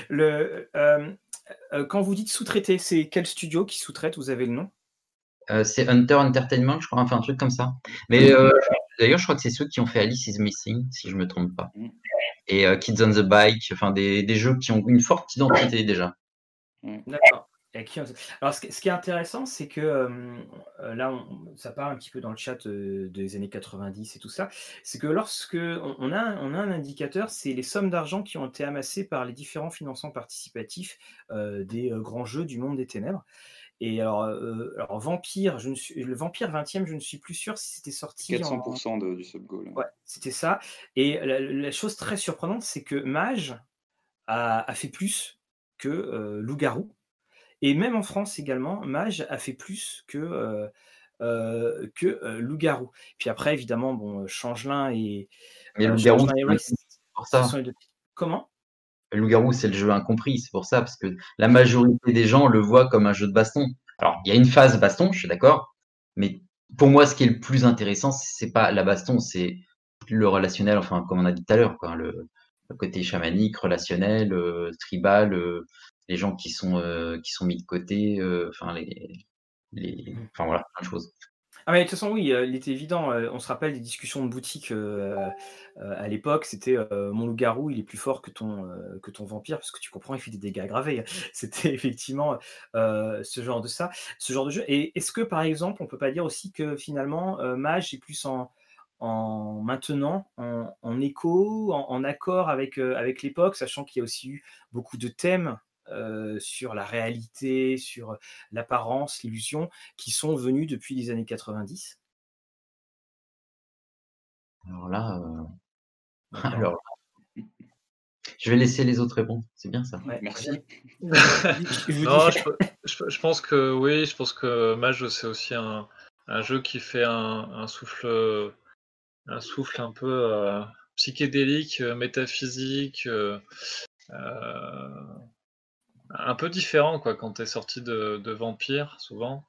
le, quand vous dites sous-traité, c'est quel studio qui sous-traite? Vous avez le nom? C'est Hunter Entertainment, je crois, enfin un truc comme ça. Mais D'ailleurs, je crois que c'est ceux qui ont fait Alice is Missing, si je ne me trompe pas. Mm. Et euh, Kids on the Bike, enfin des, jeux qui ont une forte identité déjà. Mm. D'accord. Alors, ce qui est intéressant, c'est que euh, là, ça part un petit peu dans le chat euh, des années 90 et tout ça. C'est que lorsque on, a, on a un indicateur, c'est les sommes d'argent qui ont été amassées par les différents financements participatifs des grands jeux du monde des ténèbres. Et alors, alors Vampire, je ne suis, le Vampire 20e, je ne suis plus sûr si c'était sorti. 400% de, du subgoal. Ouais, c'était ça. Et la, chose très surprenante, c'est que Mage a, fait plus que Loup-Garou. Et même en France également, Mage a fait plus que, que Loup-Garou. Puis après, évidemment, bon, Changelin et. Mais Loup-Garou, pour ça. Comment? Loup-garou, c'est le jeu incompris, c'est pour ça, parce que la majorité des gens le voient comme un jeu de baston. Alors, il y a une phase baston, je suis d'accord, mais pour moi, ce qui est le plus intéressant, c'est pas la baston, c'est le relationnel, enfin, comme on a dit tout à l'heure, le, côté chamanique, relationnel, euh, tribal, euh, les gens qui sont, euh, qui sont mis de côté, enfin, les, enfin, voilà, plein de choses. Ah mais de toute façon oui, il était évident, on se rappelle des discussions de boutique, à l'époque, c'était, «Mon loup-garou, il est plus fort que ton, que ton vampire», parce que tu comprends, il fait des dégâts gravés. C'était effectivement, ce genre de ça, ce genre de jeu et est-ce que par exemple, on peut pas dire aussi que finalement, Mage est plus en en maintenant, en écho, en accord avec, avec l'époque, sachant qu'il y a aussi eu beaucoup de thèmes euh, sur la réalité, sur l'apparence, l'illusion, qui sont venus depuis les années 90 Alors là, euh, alors, je vais laisser les autres répondre. C'est bien ça. merci. je, pense que oui, je pense que Mage c'est aussi un, jeu qui fait un, souffle, un souffle un peu euh, psychédélique, métaphysique un peu différent quoi quand tu es sorti de, de Vampire, souvent.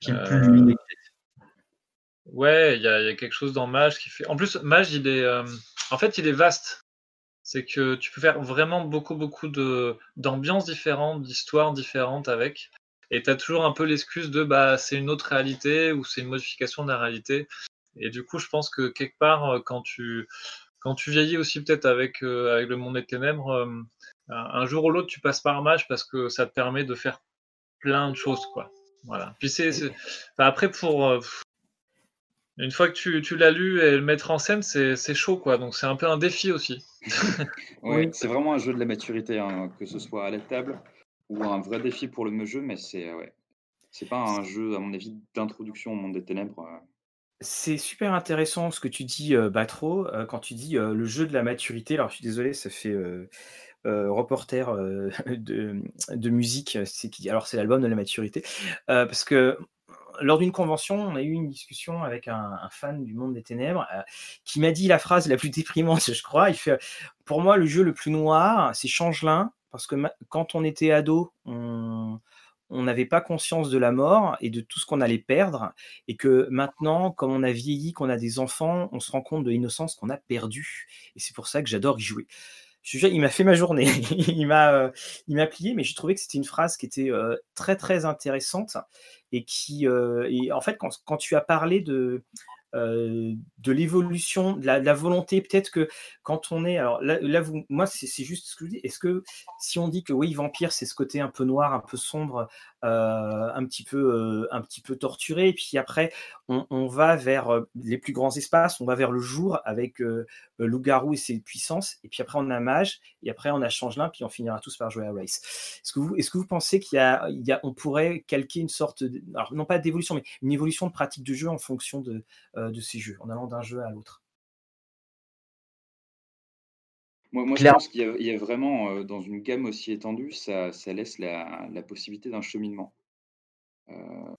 Qui est plus euh, Ouais, il y, a quelque chose dans Mage qui fait. En plus, Mage, il est. Euh, en fait, il est vaste. C'est que tu peux faire vraiment beaucoup, beaucoup de d'ambiances différentes, d'histoires différentes avec. Et tu as toujours un peu l'excuse de bah c'est une autre réalité ou c'est une modification de la réalité. Et du coup, je pense que quelque part, euh, quand tu quand tu vieillis aussi peut-être avec, avec le monde des ténèbres, un jour ou l'autre, tu passes par Mage parce que ça te permet de faire plein de choses, quoi. Voilà. Puis c'est, après pour euh, une fois que tu, tu l'as lu et le mettre en scène, c'est, chaud, quoi. Donc c'est un peu un défi aussi. oui, c'est vraiment un jeu de la maturité, hein, que ce soit à la table ou un vrai défi pour le jeu, mais c'est ouais, c'est pas un jeu, à mon avis, d'introduction au monde des ténèbres. C'est super intéressant ce que tu dis, Batro, quand tu dis le jeu de la maturité. Alors, je suis désolé, ça fait reporter de, musique. Alors, c'est l'album de la maturité. Parce que lors d'une convention, on a eu une discussion avec un, fan du monde des ténèbres qui m'a dit la phrase la plus déprimante, je crois. Il fait Pour moi, le jeu le plus noir, c'est Changelin, parce que quand on était ado, on n'avait pas conscience de la mort et de tout ce qu'on allait perdre, et que maintenant, comme on a vieilli, qu'on a des enfants, on se rend compte de l'innocence qu'on a perdue. Et c'est pour ça que j'adore y jouer il m'a fait ma journée. il m'a, euh, il m'a plié, mais j'ai trouvé que c'était une phrase qui était euh, très très intéressante et qui, euh, et en fait, quand, tu as parlé de euh, de l'évolution, de, la, volonté. Peut-être que quand on est. Alors là, vous, moi, c'est juste ce que je dis. Est-ce que si on dit que oui, Vampire, c'est ce côté un peu noir, un peu sombre, euh, un, petit peu, euh, un petit peu torturé, et puis après, on, va vers les plus grands espaces, on va vers le jour avec Loup-Garou et ses puissances, et puis après, on a Mage, et après, on a Changelin, puis on finira tous par jouer à Race. Est-ce que vous, que pensez qu'il y, a, on pourrait calquer une sorte, alors non pas d'évolution, mais une évolution de pratique de jeu en fonction de euh, de ces jeux, en allant d'un jeu à l'autre? Moi, je pense qu'il y, a vraiment, euh, dans une gamme aussi étendue, ça, laisse la, possibilité d'un cheminement. Euh,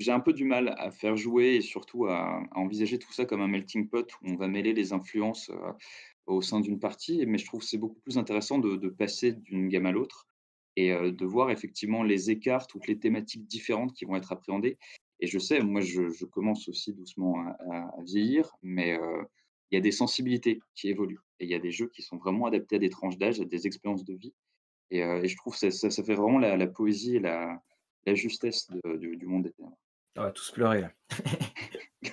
j'ai un peu du mal à faire jouer et surtout à, envisager tout ça comme un melting pot où on va mêler les influences au sein d'une partie, mais je trouve que c'est beaucoup plus intéressant de, passer d'une gamme à l'autre et de voir effectivement les écarts, toutes les thématiques différentes qui vont être appréhendées et je sais, moi, je, commence aussi doucement à, vieillir, mais euh, il y a des sensibilités qui évoluent. Et il y a des jeux qui sont vraiment adaptés à des tranches d'âge, à des expériences de vie. Et, euh, je trouve que ça, ça, fait vraiment la, poésie et la, justesse du, monde des ténèbres. On va tous pleurer là.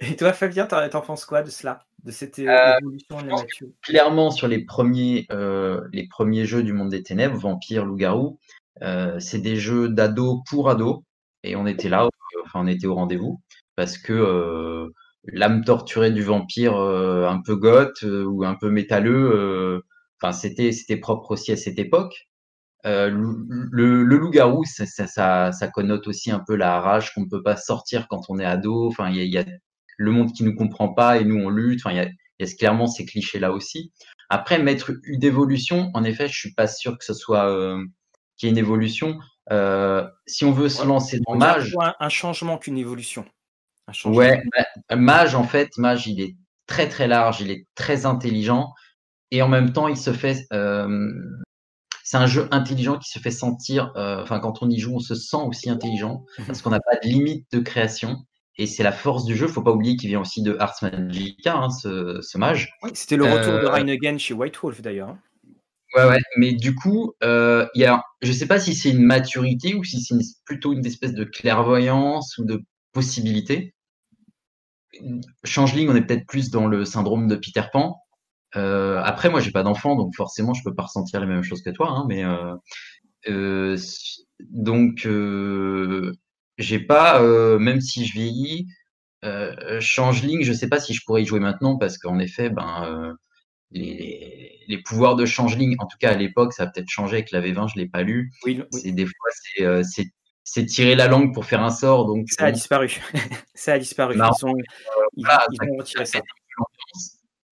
et toi, Fabien, t'en penses quoi de cela de cette euh, évolution de Clairement, sur les premiers, les premiers jeux du monde des ténèbres, Vampire, Loup-Garou, c'est des jeux d'ados pour ados. Et on était là on était au rendez-vous parce que euh, l'âme torturée du vampire euh, un peu goth euh, ou un peu métalleux, enfin c'était c'était propre aussi à cette époque. Le, le loup-garou, ça, ça, ça, connote aussi un peu la rage qu'on ne peut pas sortir quand on est ado. Enfin, il y, y a, le monde qui nous comprend pas et nous on lutte. Enfin, il y a, y a clairement ces clichés là aussi. Après, mettre une évolution, en effet, je suis pas sûr que ce soit euh, qu'il y ait une évolution. Euh, si on veut se lancer dans Mage, un, un changement qu'une évolution. Un ouais, bah, Mage en fait, Mage, il est très très large, il est très intelligent et en même temps, il se fait. Euh, c'est un jeu intelligent qui se fait sentir. Euh, enfin, quand on y joue, on se sent aussi intelligent mhm. parce qu'on n'a pas de limite de création. Et c'est la force du jeu. Faut pas oublier qu'il vient aussi de Ars Magica, hein, ce, mage. c'était le retour de euh, Again chez White Wolf d'ailleurs. Hein. Ouais, ouais. Mais du coup, euh, y a, je sais pas si c'est une maturité ou si c'est plutôt une espèce de clairvoyance ou de possibilité. Changeling, on est peut-être plus dans le syndrome de Peter Pan. Euh, après, moi, j'ai pas d'enfant, donc forcément, je peux pas ressentir les mêmes choses que toi. Hein, mais euh, euh donc, j'ai pas, même si je vieillis, Changeling, je sais pas si je pourrais y jouer maintenant parce qu'en effet, ben, les, les, pouvoirs de Changeling, en tout cas à l'époque, ça a peut-être changé avec la V20, je l'ai pas lu. Oui, C'est des fois, c'est, tirer la langue pour faire un sort, donc. Ça a disparu. ça a disparu. ils, ont, ils, ont retiré ça.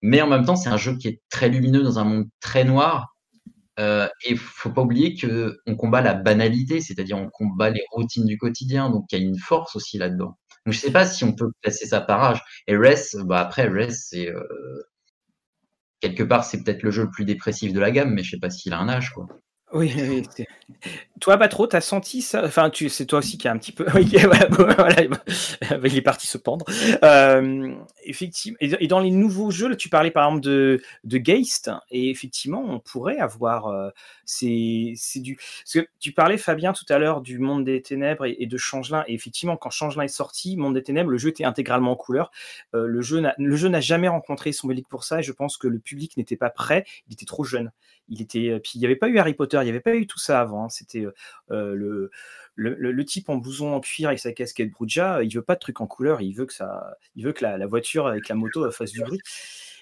Mais en même temps, c'est un jeu qui est très lumineux dans un monde très noir. Euh, et faut pas oublier que on combat la banalité, c'est-à-dire on combat les routines du quotidien, donc il y a une force aussi là-dedans. Donc je sais pas si on peut placer ça par âge. Et Res, bah après Res, c'est euh, quelque part c'est peut-être le jeu le plus dépressif de la gamme, mais je sais pas s'il a un âge quoi. Oui, oui. Toi, Batro, t'as senti ça? Enfin, tu, c'est toi aussi qui a un petit peu. Voilà, il est parti se pendre. Euh, effectivement. Et dans les nouveaux jeux, là, tu parlais par exemple de, de Geist, et effectivement, on pourrait avoir. Euh, c'est, c'est du. Parce que tu parlais, Fabien, tout à l'heure du Monde des Ténèbres et, de Changelin. Et effectivement, quand Changelin est sorti, Monde des Ténèbres, le jeu était intégralement en couleur. Euh, le jeu n'a, le jeu n'a jamais rencontré son public pour ça, et je pense que le public n'était pas prêt. Il était trop jeune. Il était. N'y avait pas eu Harry Potter, il n'y avait pas eu tout ça avant. Hein. C'était euh, le, le, type en blouson en cuir avec sa casquette Bruja, il veut pas de trucs en couleur, il veut que ça, que la, voiture avec la moto fasse du bruit.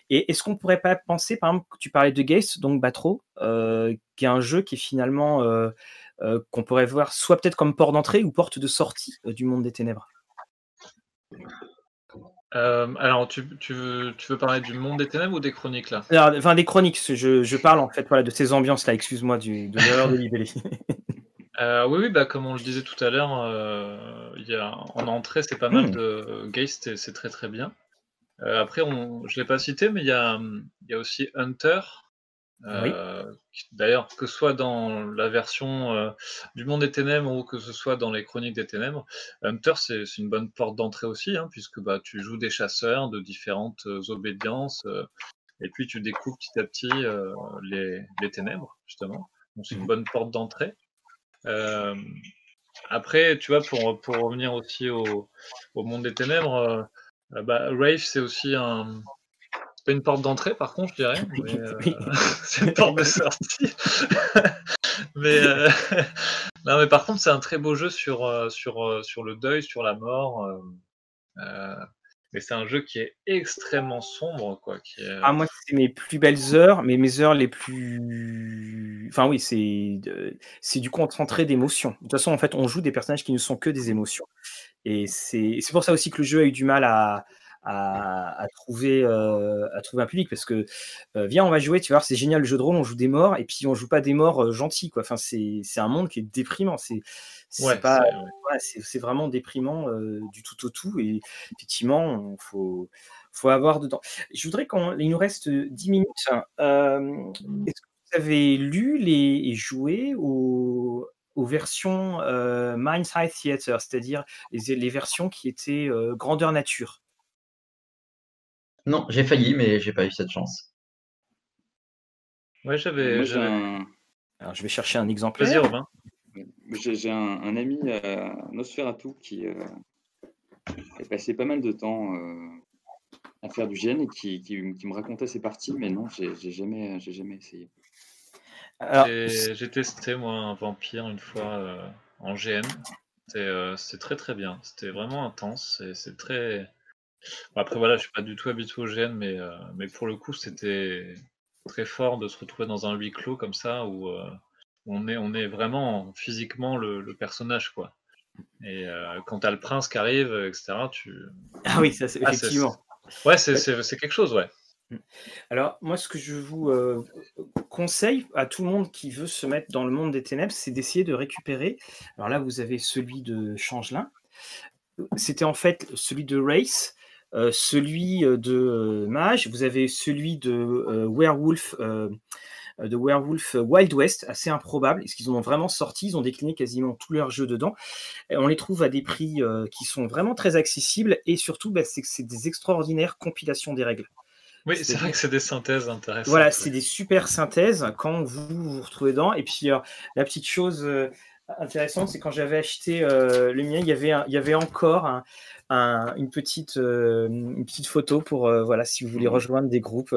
Et est-ce qu'on pourrait pas penser, par exemple, tu parlais de Geist, donc Batro, euh, qui est un jeu qui est finalement euh, qu'on pourrait voir soit peut-être comme port d'entrée ou porte de sortie du monde des ténèbres? Alors, tu, veux, tu, veux, parler du monde des ténèbres ou des chroniques là? Enfin, des chroniques. Je, je, parle en fait voilà, de ces ambiances là. Excuse-moi de l'heure de libellé. Euh, oui, oui, bah, comme on le disait tout à l'heure, euh, il y a, en entrée, c'est pas mal hmm. de Geist, c'est très très bien. Euh, après, on, je l'ai pas cité, mais il y a, il y a aussi Hunter. D'ailleurs, que ce soit dans la version du Monde des Ténèbres ou que ce soit dans les Chroniques des Ténèbres, Hunter, c'est une bonne porte d'entrée aussi, hein, puisque bah, tu joues des chasseurs de différentes obédiences, et puis tu découvres petit à petit les, les ténèbres, justement. Donc c'est une mmh bonne porte d'entrée. Euh, après, tu vois, pour, pour revenir aussi au, au monde des ténèbres, euh, bah, Rave, c'est aussi un. Pas une porte d'entrée, par contre, je dirais. Euh, c'est une porte de sortie. mais, non, mais par contre, c'est un très beau jeu sur, sur, sur le deuil, sur la mort. Mais c'est un jeu qui est extrêmement sombre, quoi. Qui Ah, moi, c'est mes plus belles heures, mais mes heures les plus. Enfin, oui, c'est c'est du concentré d'émotions. De toute façon, en fait, on joue des personnages qui ne sont que des émotions. Et c'est pour ça aussi que le jeu a eu du mal à, à, trouver, euh, à trouver un public parce que euh, viens, on va jouer, tu vois, c'est génial le jeu de rôle, on joue des morts et puis on joue pas des morts euh, gentils, quoi. Enfin, c'est un monde qui est déprimant. C'est c'est pas, c'est vraiment déprimant du tout au tout et effectivement, il faut, faut avoir dedans. Je voudrais qu'on, il nous reste 10 minutes. Est-ce que vous avez lu les, et joué aux, aux versions euh, Mindside Theater, c'est-à-dire les, les, versions qui étaient grandeur nature? Non, j'ai failli, mais j'ai pas eu cette chance. Ouais, j'avais. Alors, je vais chercher un exemple. Vas-y, Robin. J'ai un, ami euh, Nosferatu qui euh, a passé pas mal de temps euh, à faire du GN et qui, me racontait ses parties, mais non, j'ai jamais, jamais essayé. J'ai testé moi un vampire une fois euh, en GN. C'est très très bien. C'était vraiment intense. C'est très après, voilà, je suis pas du tout habitué au GN, mais, euh, mais pour le coup, c'était très fort de se retrouver dans un huis clos comme ça, où, euh, on est, on est vraiment physiquement le, personnage, quoi. Et quand tu as le prince qui arrive, etc., tu. Ah oui, ça, c'est ah, effectivement. Ouais, c'est quelque chose, ouais. Mmh. Alors, moi, ce que je vous conseille à tout le monde qui veut se mettre dans le monde des ténèbres, c'est d'essayer de récupérer. Alors là, vous avez celui de Changelin. C'était en fait celui de Race, celui de Mage. Vous avez celui de Werewolf. de Werewolf Wild West, assez improbable. Est-ce qu'ils ont vraiment sorti? Ils ont décliné quasiment tous leurs jeux dedans. Et on les trouve à des prix qui sont vraiment très accessibles et surtout, bah, c'est que c'est des extraordinaires compilations des règles. Oui, c'est vrai que c'est des synthèses intéressantes. Voilà, c'est des super synthèses quand vous vous retrouvez dedans. Et puis, euh, la petite chose euh, intéressante, c'est quand j'avais acheté euh, le mien, il y avait, il y avait encore une, petite, une petite photo pour, voilà, si vous voulez mmh. rejoindre des groupes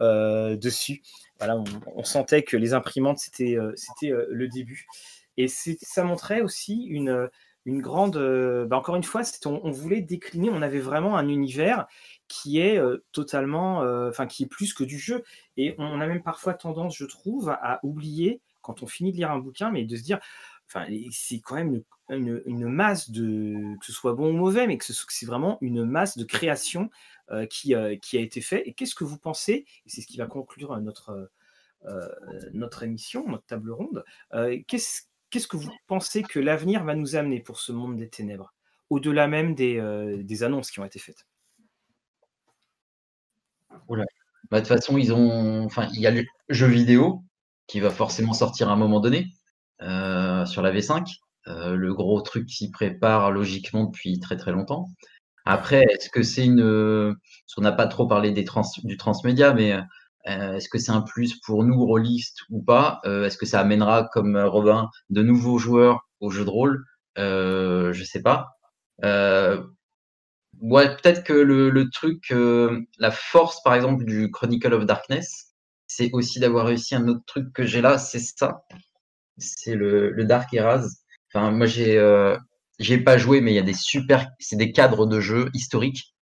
dessus. Voilà, on, sentait que les imprimantes, c'était c'était le début. Et ça montrait aussi une, une grande. Bah, encore une fois, on, on, voulait décliner, on avait vraiment un univers qui est totalement, enfin qui est plus que du jeu. Et on a même parfois tendance, je trouve, à, oublier quand on finit de lire un bouquin, mais de se dire, c'est quand même une, masse de, que ce soit bon ou mauvais, mais que c'est vraiment une masse de création qui, qui a été fait. Et qu'est-ce que vous pensez Et c'est ce qui va conclure notre notre émission, notre table ronde. qu'est-ce Qu'est-ce que vous pensez que l'avenir va nous amener pour ce monde des ténèbres, au-delà même des, annonces qui ont été faites? Bah, de toute façon, ils ont. Enfin, il y a le jeu vidéo qui va forcément sortir à un moment donné euh, sur la V5. Euh, le gros truc qui prépare logiquement depuis très très longtemps. Après, est-ce que c'est une. On n'a pas trop parlé des du transmédia, mais euh, est-ce que c'est un plus pour nous, rôlistes ou pas? Est-ce que ça amènera, comme Robin, de nouveaux joueurs au jeu de rôle? Je ne sais pas. Ouais, peut-être que le, le truc, euh, la force, par exemple, du Chronicle of Darkness, c'est aussi d'avoir réussi un autre truc que j'ai là, c'est ça. C'est le, le Dark Eras. Enfin, moi, j'ai, euh, j'ai pas joué, mais il y a des super, c'est des cadres de jeu historiques.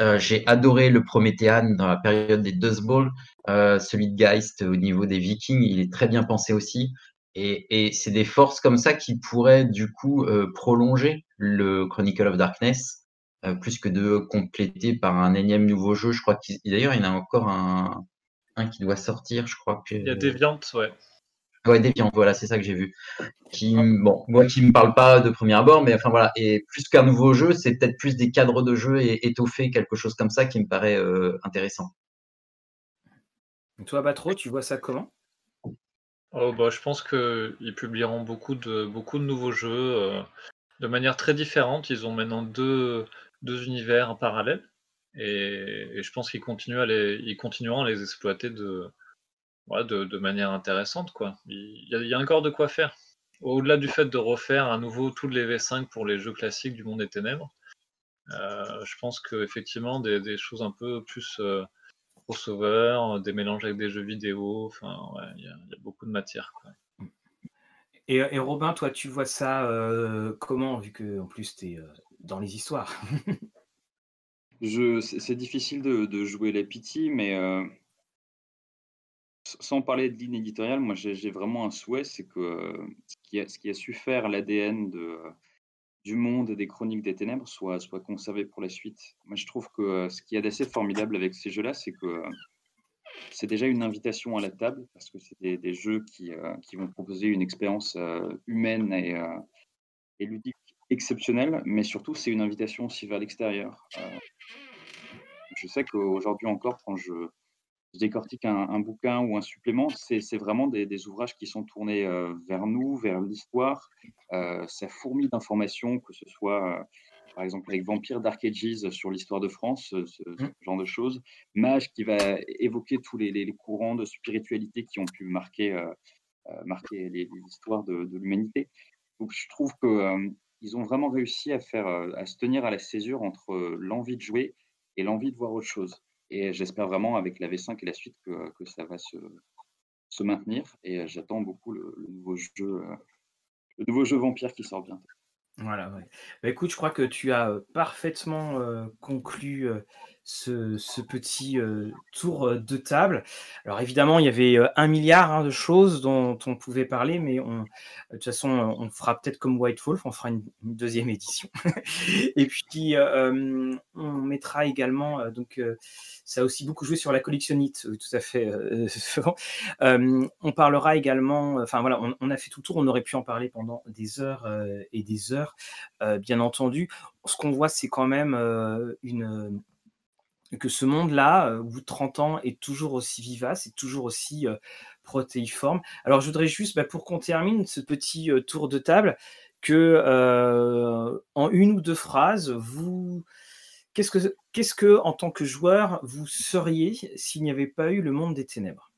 Euh, j'ai adoré le Prométhéan dans la période des Dust Bowl, euh, celui de Geist au niveau des Vikings, il est très bien pensé aussi. Et, et c'est des forces comme ça qui pourraient du coup prolonger le Chronicle of Darkness plus que de compléter par un énième nouveau jeu. Je crois qu'il d'ailleurs il y en a encore un, un qui doit sortir, je crois que. Il y a Deviant, ouais. Ouais, Deviant, voilà, c'est ça que j'ai vu. Qui, bon, moi qui me parle pas de premier abord, mais enfin voilà, et plus qu'un nouveau jeu, c'est peut-être plus des cadres de jeu et étoffer quelque chose comme ça qui me paraît euh, intéressant. toi, Batro, tu vois ça comment? Oh, bah, Je pense qu'ils publieront beaucoup de, beaucoup de nouveaux jeux euh, de manière très différente. Ils ont maintenant deux, deux univers en parallèle. Et, je pense qu'ils continuent à les, ils continueront à les exploiter de, de, manière intéressante. Quoi. Il, y a, encore de quoi faire. Au-delà du fait de refaire à nouveau tous les V5 pour les jeux classiques du monde des ténèbres, euh, je pense qu'effectivement, des, des choses un peu plus euh, crossover, des mélanges avec des jeux vidéo, enfin, il y, a beaucoup de matière. Et, et, Robin, toi, tu vois ça euh, comment, vu que en plus tu es dans les histoires? c'est difficile de, jouer les pity, mais euh, sans parler de ligne éditoriale, moi j'ai vraiment un souhait, c'est que ce qui, a, a, su faire l'ADN du monde et des chroniques des ténèbres soit, conservé pour la suite. Moi je trouve que ce qui est assez formidable avec ces jeux-là, c'est que c'est déjà une invitation à la table, parce que c'est des, jeux qui, euh, qui, vont proposer une expérience euh, humaine et, et ludique exceptionnel, mais surtout, c'est une invitation aussi vers l'extérieur. Euh, je sais qu'aujourd'hui encore, quand je, décortique un, bouquin ou un supplément, c'est vraiment des, ouvrages qui sont tournés euh, vers nous, vers l'histoire. Euh, ça fourmille d'informations, que ce soit par exemple avec Vampire Dark Ages sur l'histoire de France, ce, mmh. genre de choses. Mage qui va évoquer tous les, courants de spiritualité qui ont pu marquer, marquer l'histoire de, de l'humanité. Donc je trouve que ils ont vraiment réussi à, faire, euh, à se tenir à la césure entre euh, l'envie de jouer et l'envie de voir autre chose. Et j'espère vraiment avec la V5 et la suite que, ça va se, maintenir. Et euh, j'attends beaucoup le, nouveau jeu, le nouveau jeu Vampire qui sort bientôt. Voilà, bah, écoute, je crois que tu as parfaitement conclu ce, petit tour de table. Alors évidemment, il y avait un milliard hein, de choses dont on pouvait parler, mais de toute façon, on fera peut-être comme White Wolf, on fera une, deuxième édition. Et puis, on mettra également, donc ça a aussi beaucoup joué sur la collectionnite, tout à fait. on parlera également, enfin voilà, on, a fait tout le tour, on aurait pu en parler pendant des heures et des heures, bien entendu. Ce qu'on voit, c'est quand même une que ce monde-là, euh, au bout de 30 ans, est toujours aussi vivace, est toujours aussi euh, protéiforme. Alors, je voudrais juste, bah, pour qu'on termine ce petit euh, tour de table, que en une ou deux phrases, vous, qu'est-ce que, qu'est-ce que, en tant que joueur, vous seriez s'il n'y avait pas eu le monde des ténèbres?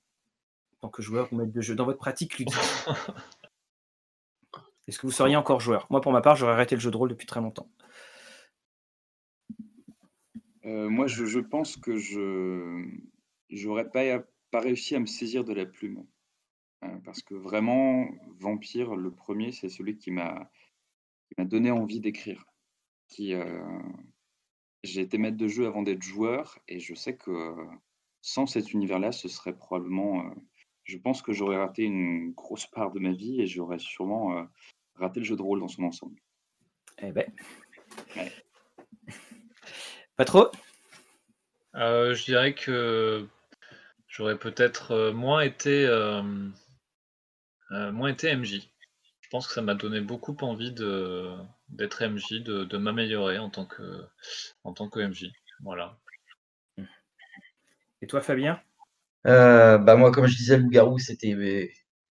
En tant que joueur ou maître de jeu, dans votre pratique ludique Est-ce que vous seriez encore joueur? Moi, pour ma part, j'aurais arrêté le jeu de rôle depuis très longtemps. Euh, moi, je, pense que je n'aurais pas, pas réussi à me saisir de la plume. Euh, parce que vraiment, Vampire, le premier, c'est celui qui m'a donné envie d'écrire. Qui, euh, j'ai été maître de jeu avant d'être joueur, et je sais que sans cet univers-là, ce serait probablement. je pense que j'aurais raté une grosse part de ma vie, et j'aurais sûrement raté le jeu de rôle dans son ensemble. Eh ben. Pas trop? Euh, Je dirais que j'aurais peut-être euh, moins été euh, moins été MJ. Je pense que ça m'a donné beaucoup envie d'être MJ, de, m'améliorer en tant que en tant que MJ. Voilà. Et toi, Fabien? Bah moi, comme je disais, le garou c'était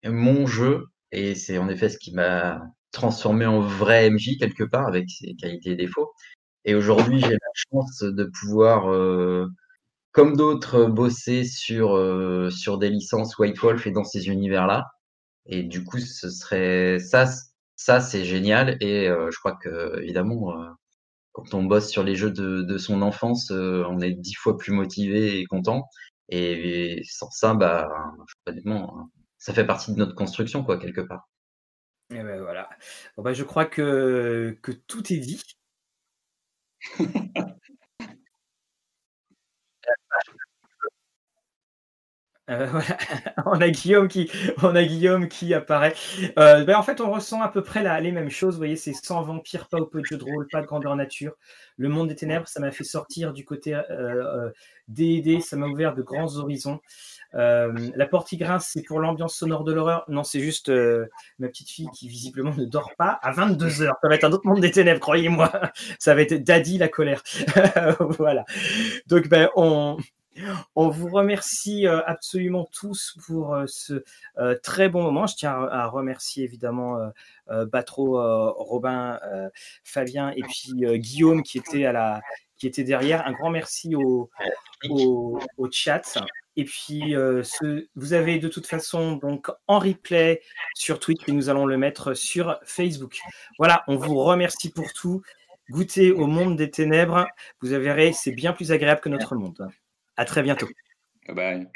mon jeu et c'est en effet ce qui m'a transformé en vrai MJ quelque part avec ses qualités et défauts. Et aujourd'hui, j'ai chance de pouvoir, euh, comme d'autres, bosser sur, euh, sur des licences White Wolf et dans ces univers-là. Et du coup, ce serait ça, ça c'est génial. Et euh, je crois que évidemment, quand on bosse sur les jeux de, son enfance, on est dix fois plus motivé et content. Et, sans ça, bah, ça fait partie de notre construction, quoi, quelque part. Et ben voilà. Bon, bah, je crois que tout est dit. Euh, on a Guillaume qui, apparaît. Euh, ben, en fait, on ressent à peu près les mêmes choses. Vous voyez, c'est sans vampire, pas au peu de jeu de rôle, pas de grandeur nature. Le monde des ténèbres, ça m'a fait sortir du côté euh, D&D, ça m'a ouvert de grands horizons. Euh, la porte qui grince, c'est pour l'ambiance sonore de l'horreur. Non, c'est juste euh, ma petite fille qui visiblement ne dort pas à 22 heures. Ça va être un autre monde des ténèbres, croyez-moi. Ça va être Daddy la colère. voilà. Donc, ben, on, on vous remercie euh, absolument tous pour ce très bon moment. Je tiens à, remercier évidemment Batro, Robin, Fabien et puis Guillaume qui était à la était derrière. Un grand merci au, au, chat. Et puis, euh, ce, vous avez de toute façon donc en replay sur Twitch et nous allons le mettre sur Facebook. Voilà, on vous remercie pour tout. Goûtez au monde des ténèbres. Vous verrez, c'est bien plus agréable que notre monde. À très bientôt. Bye.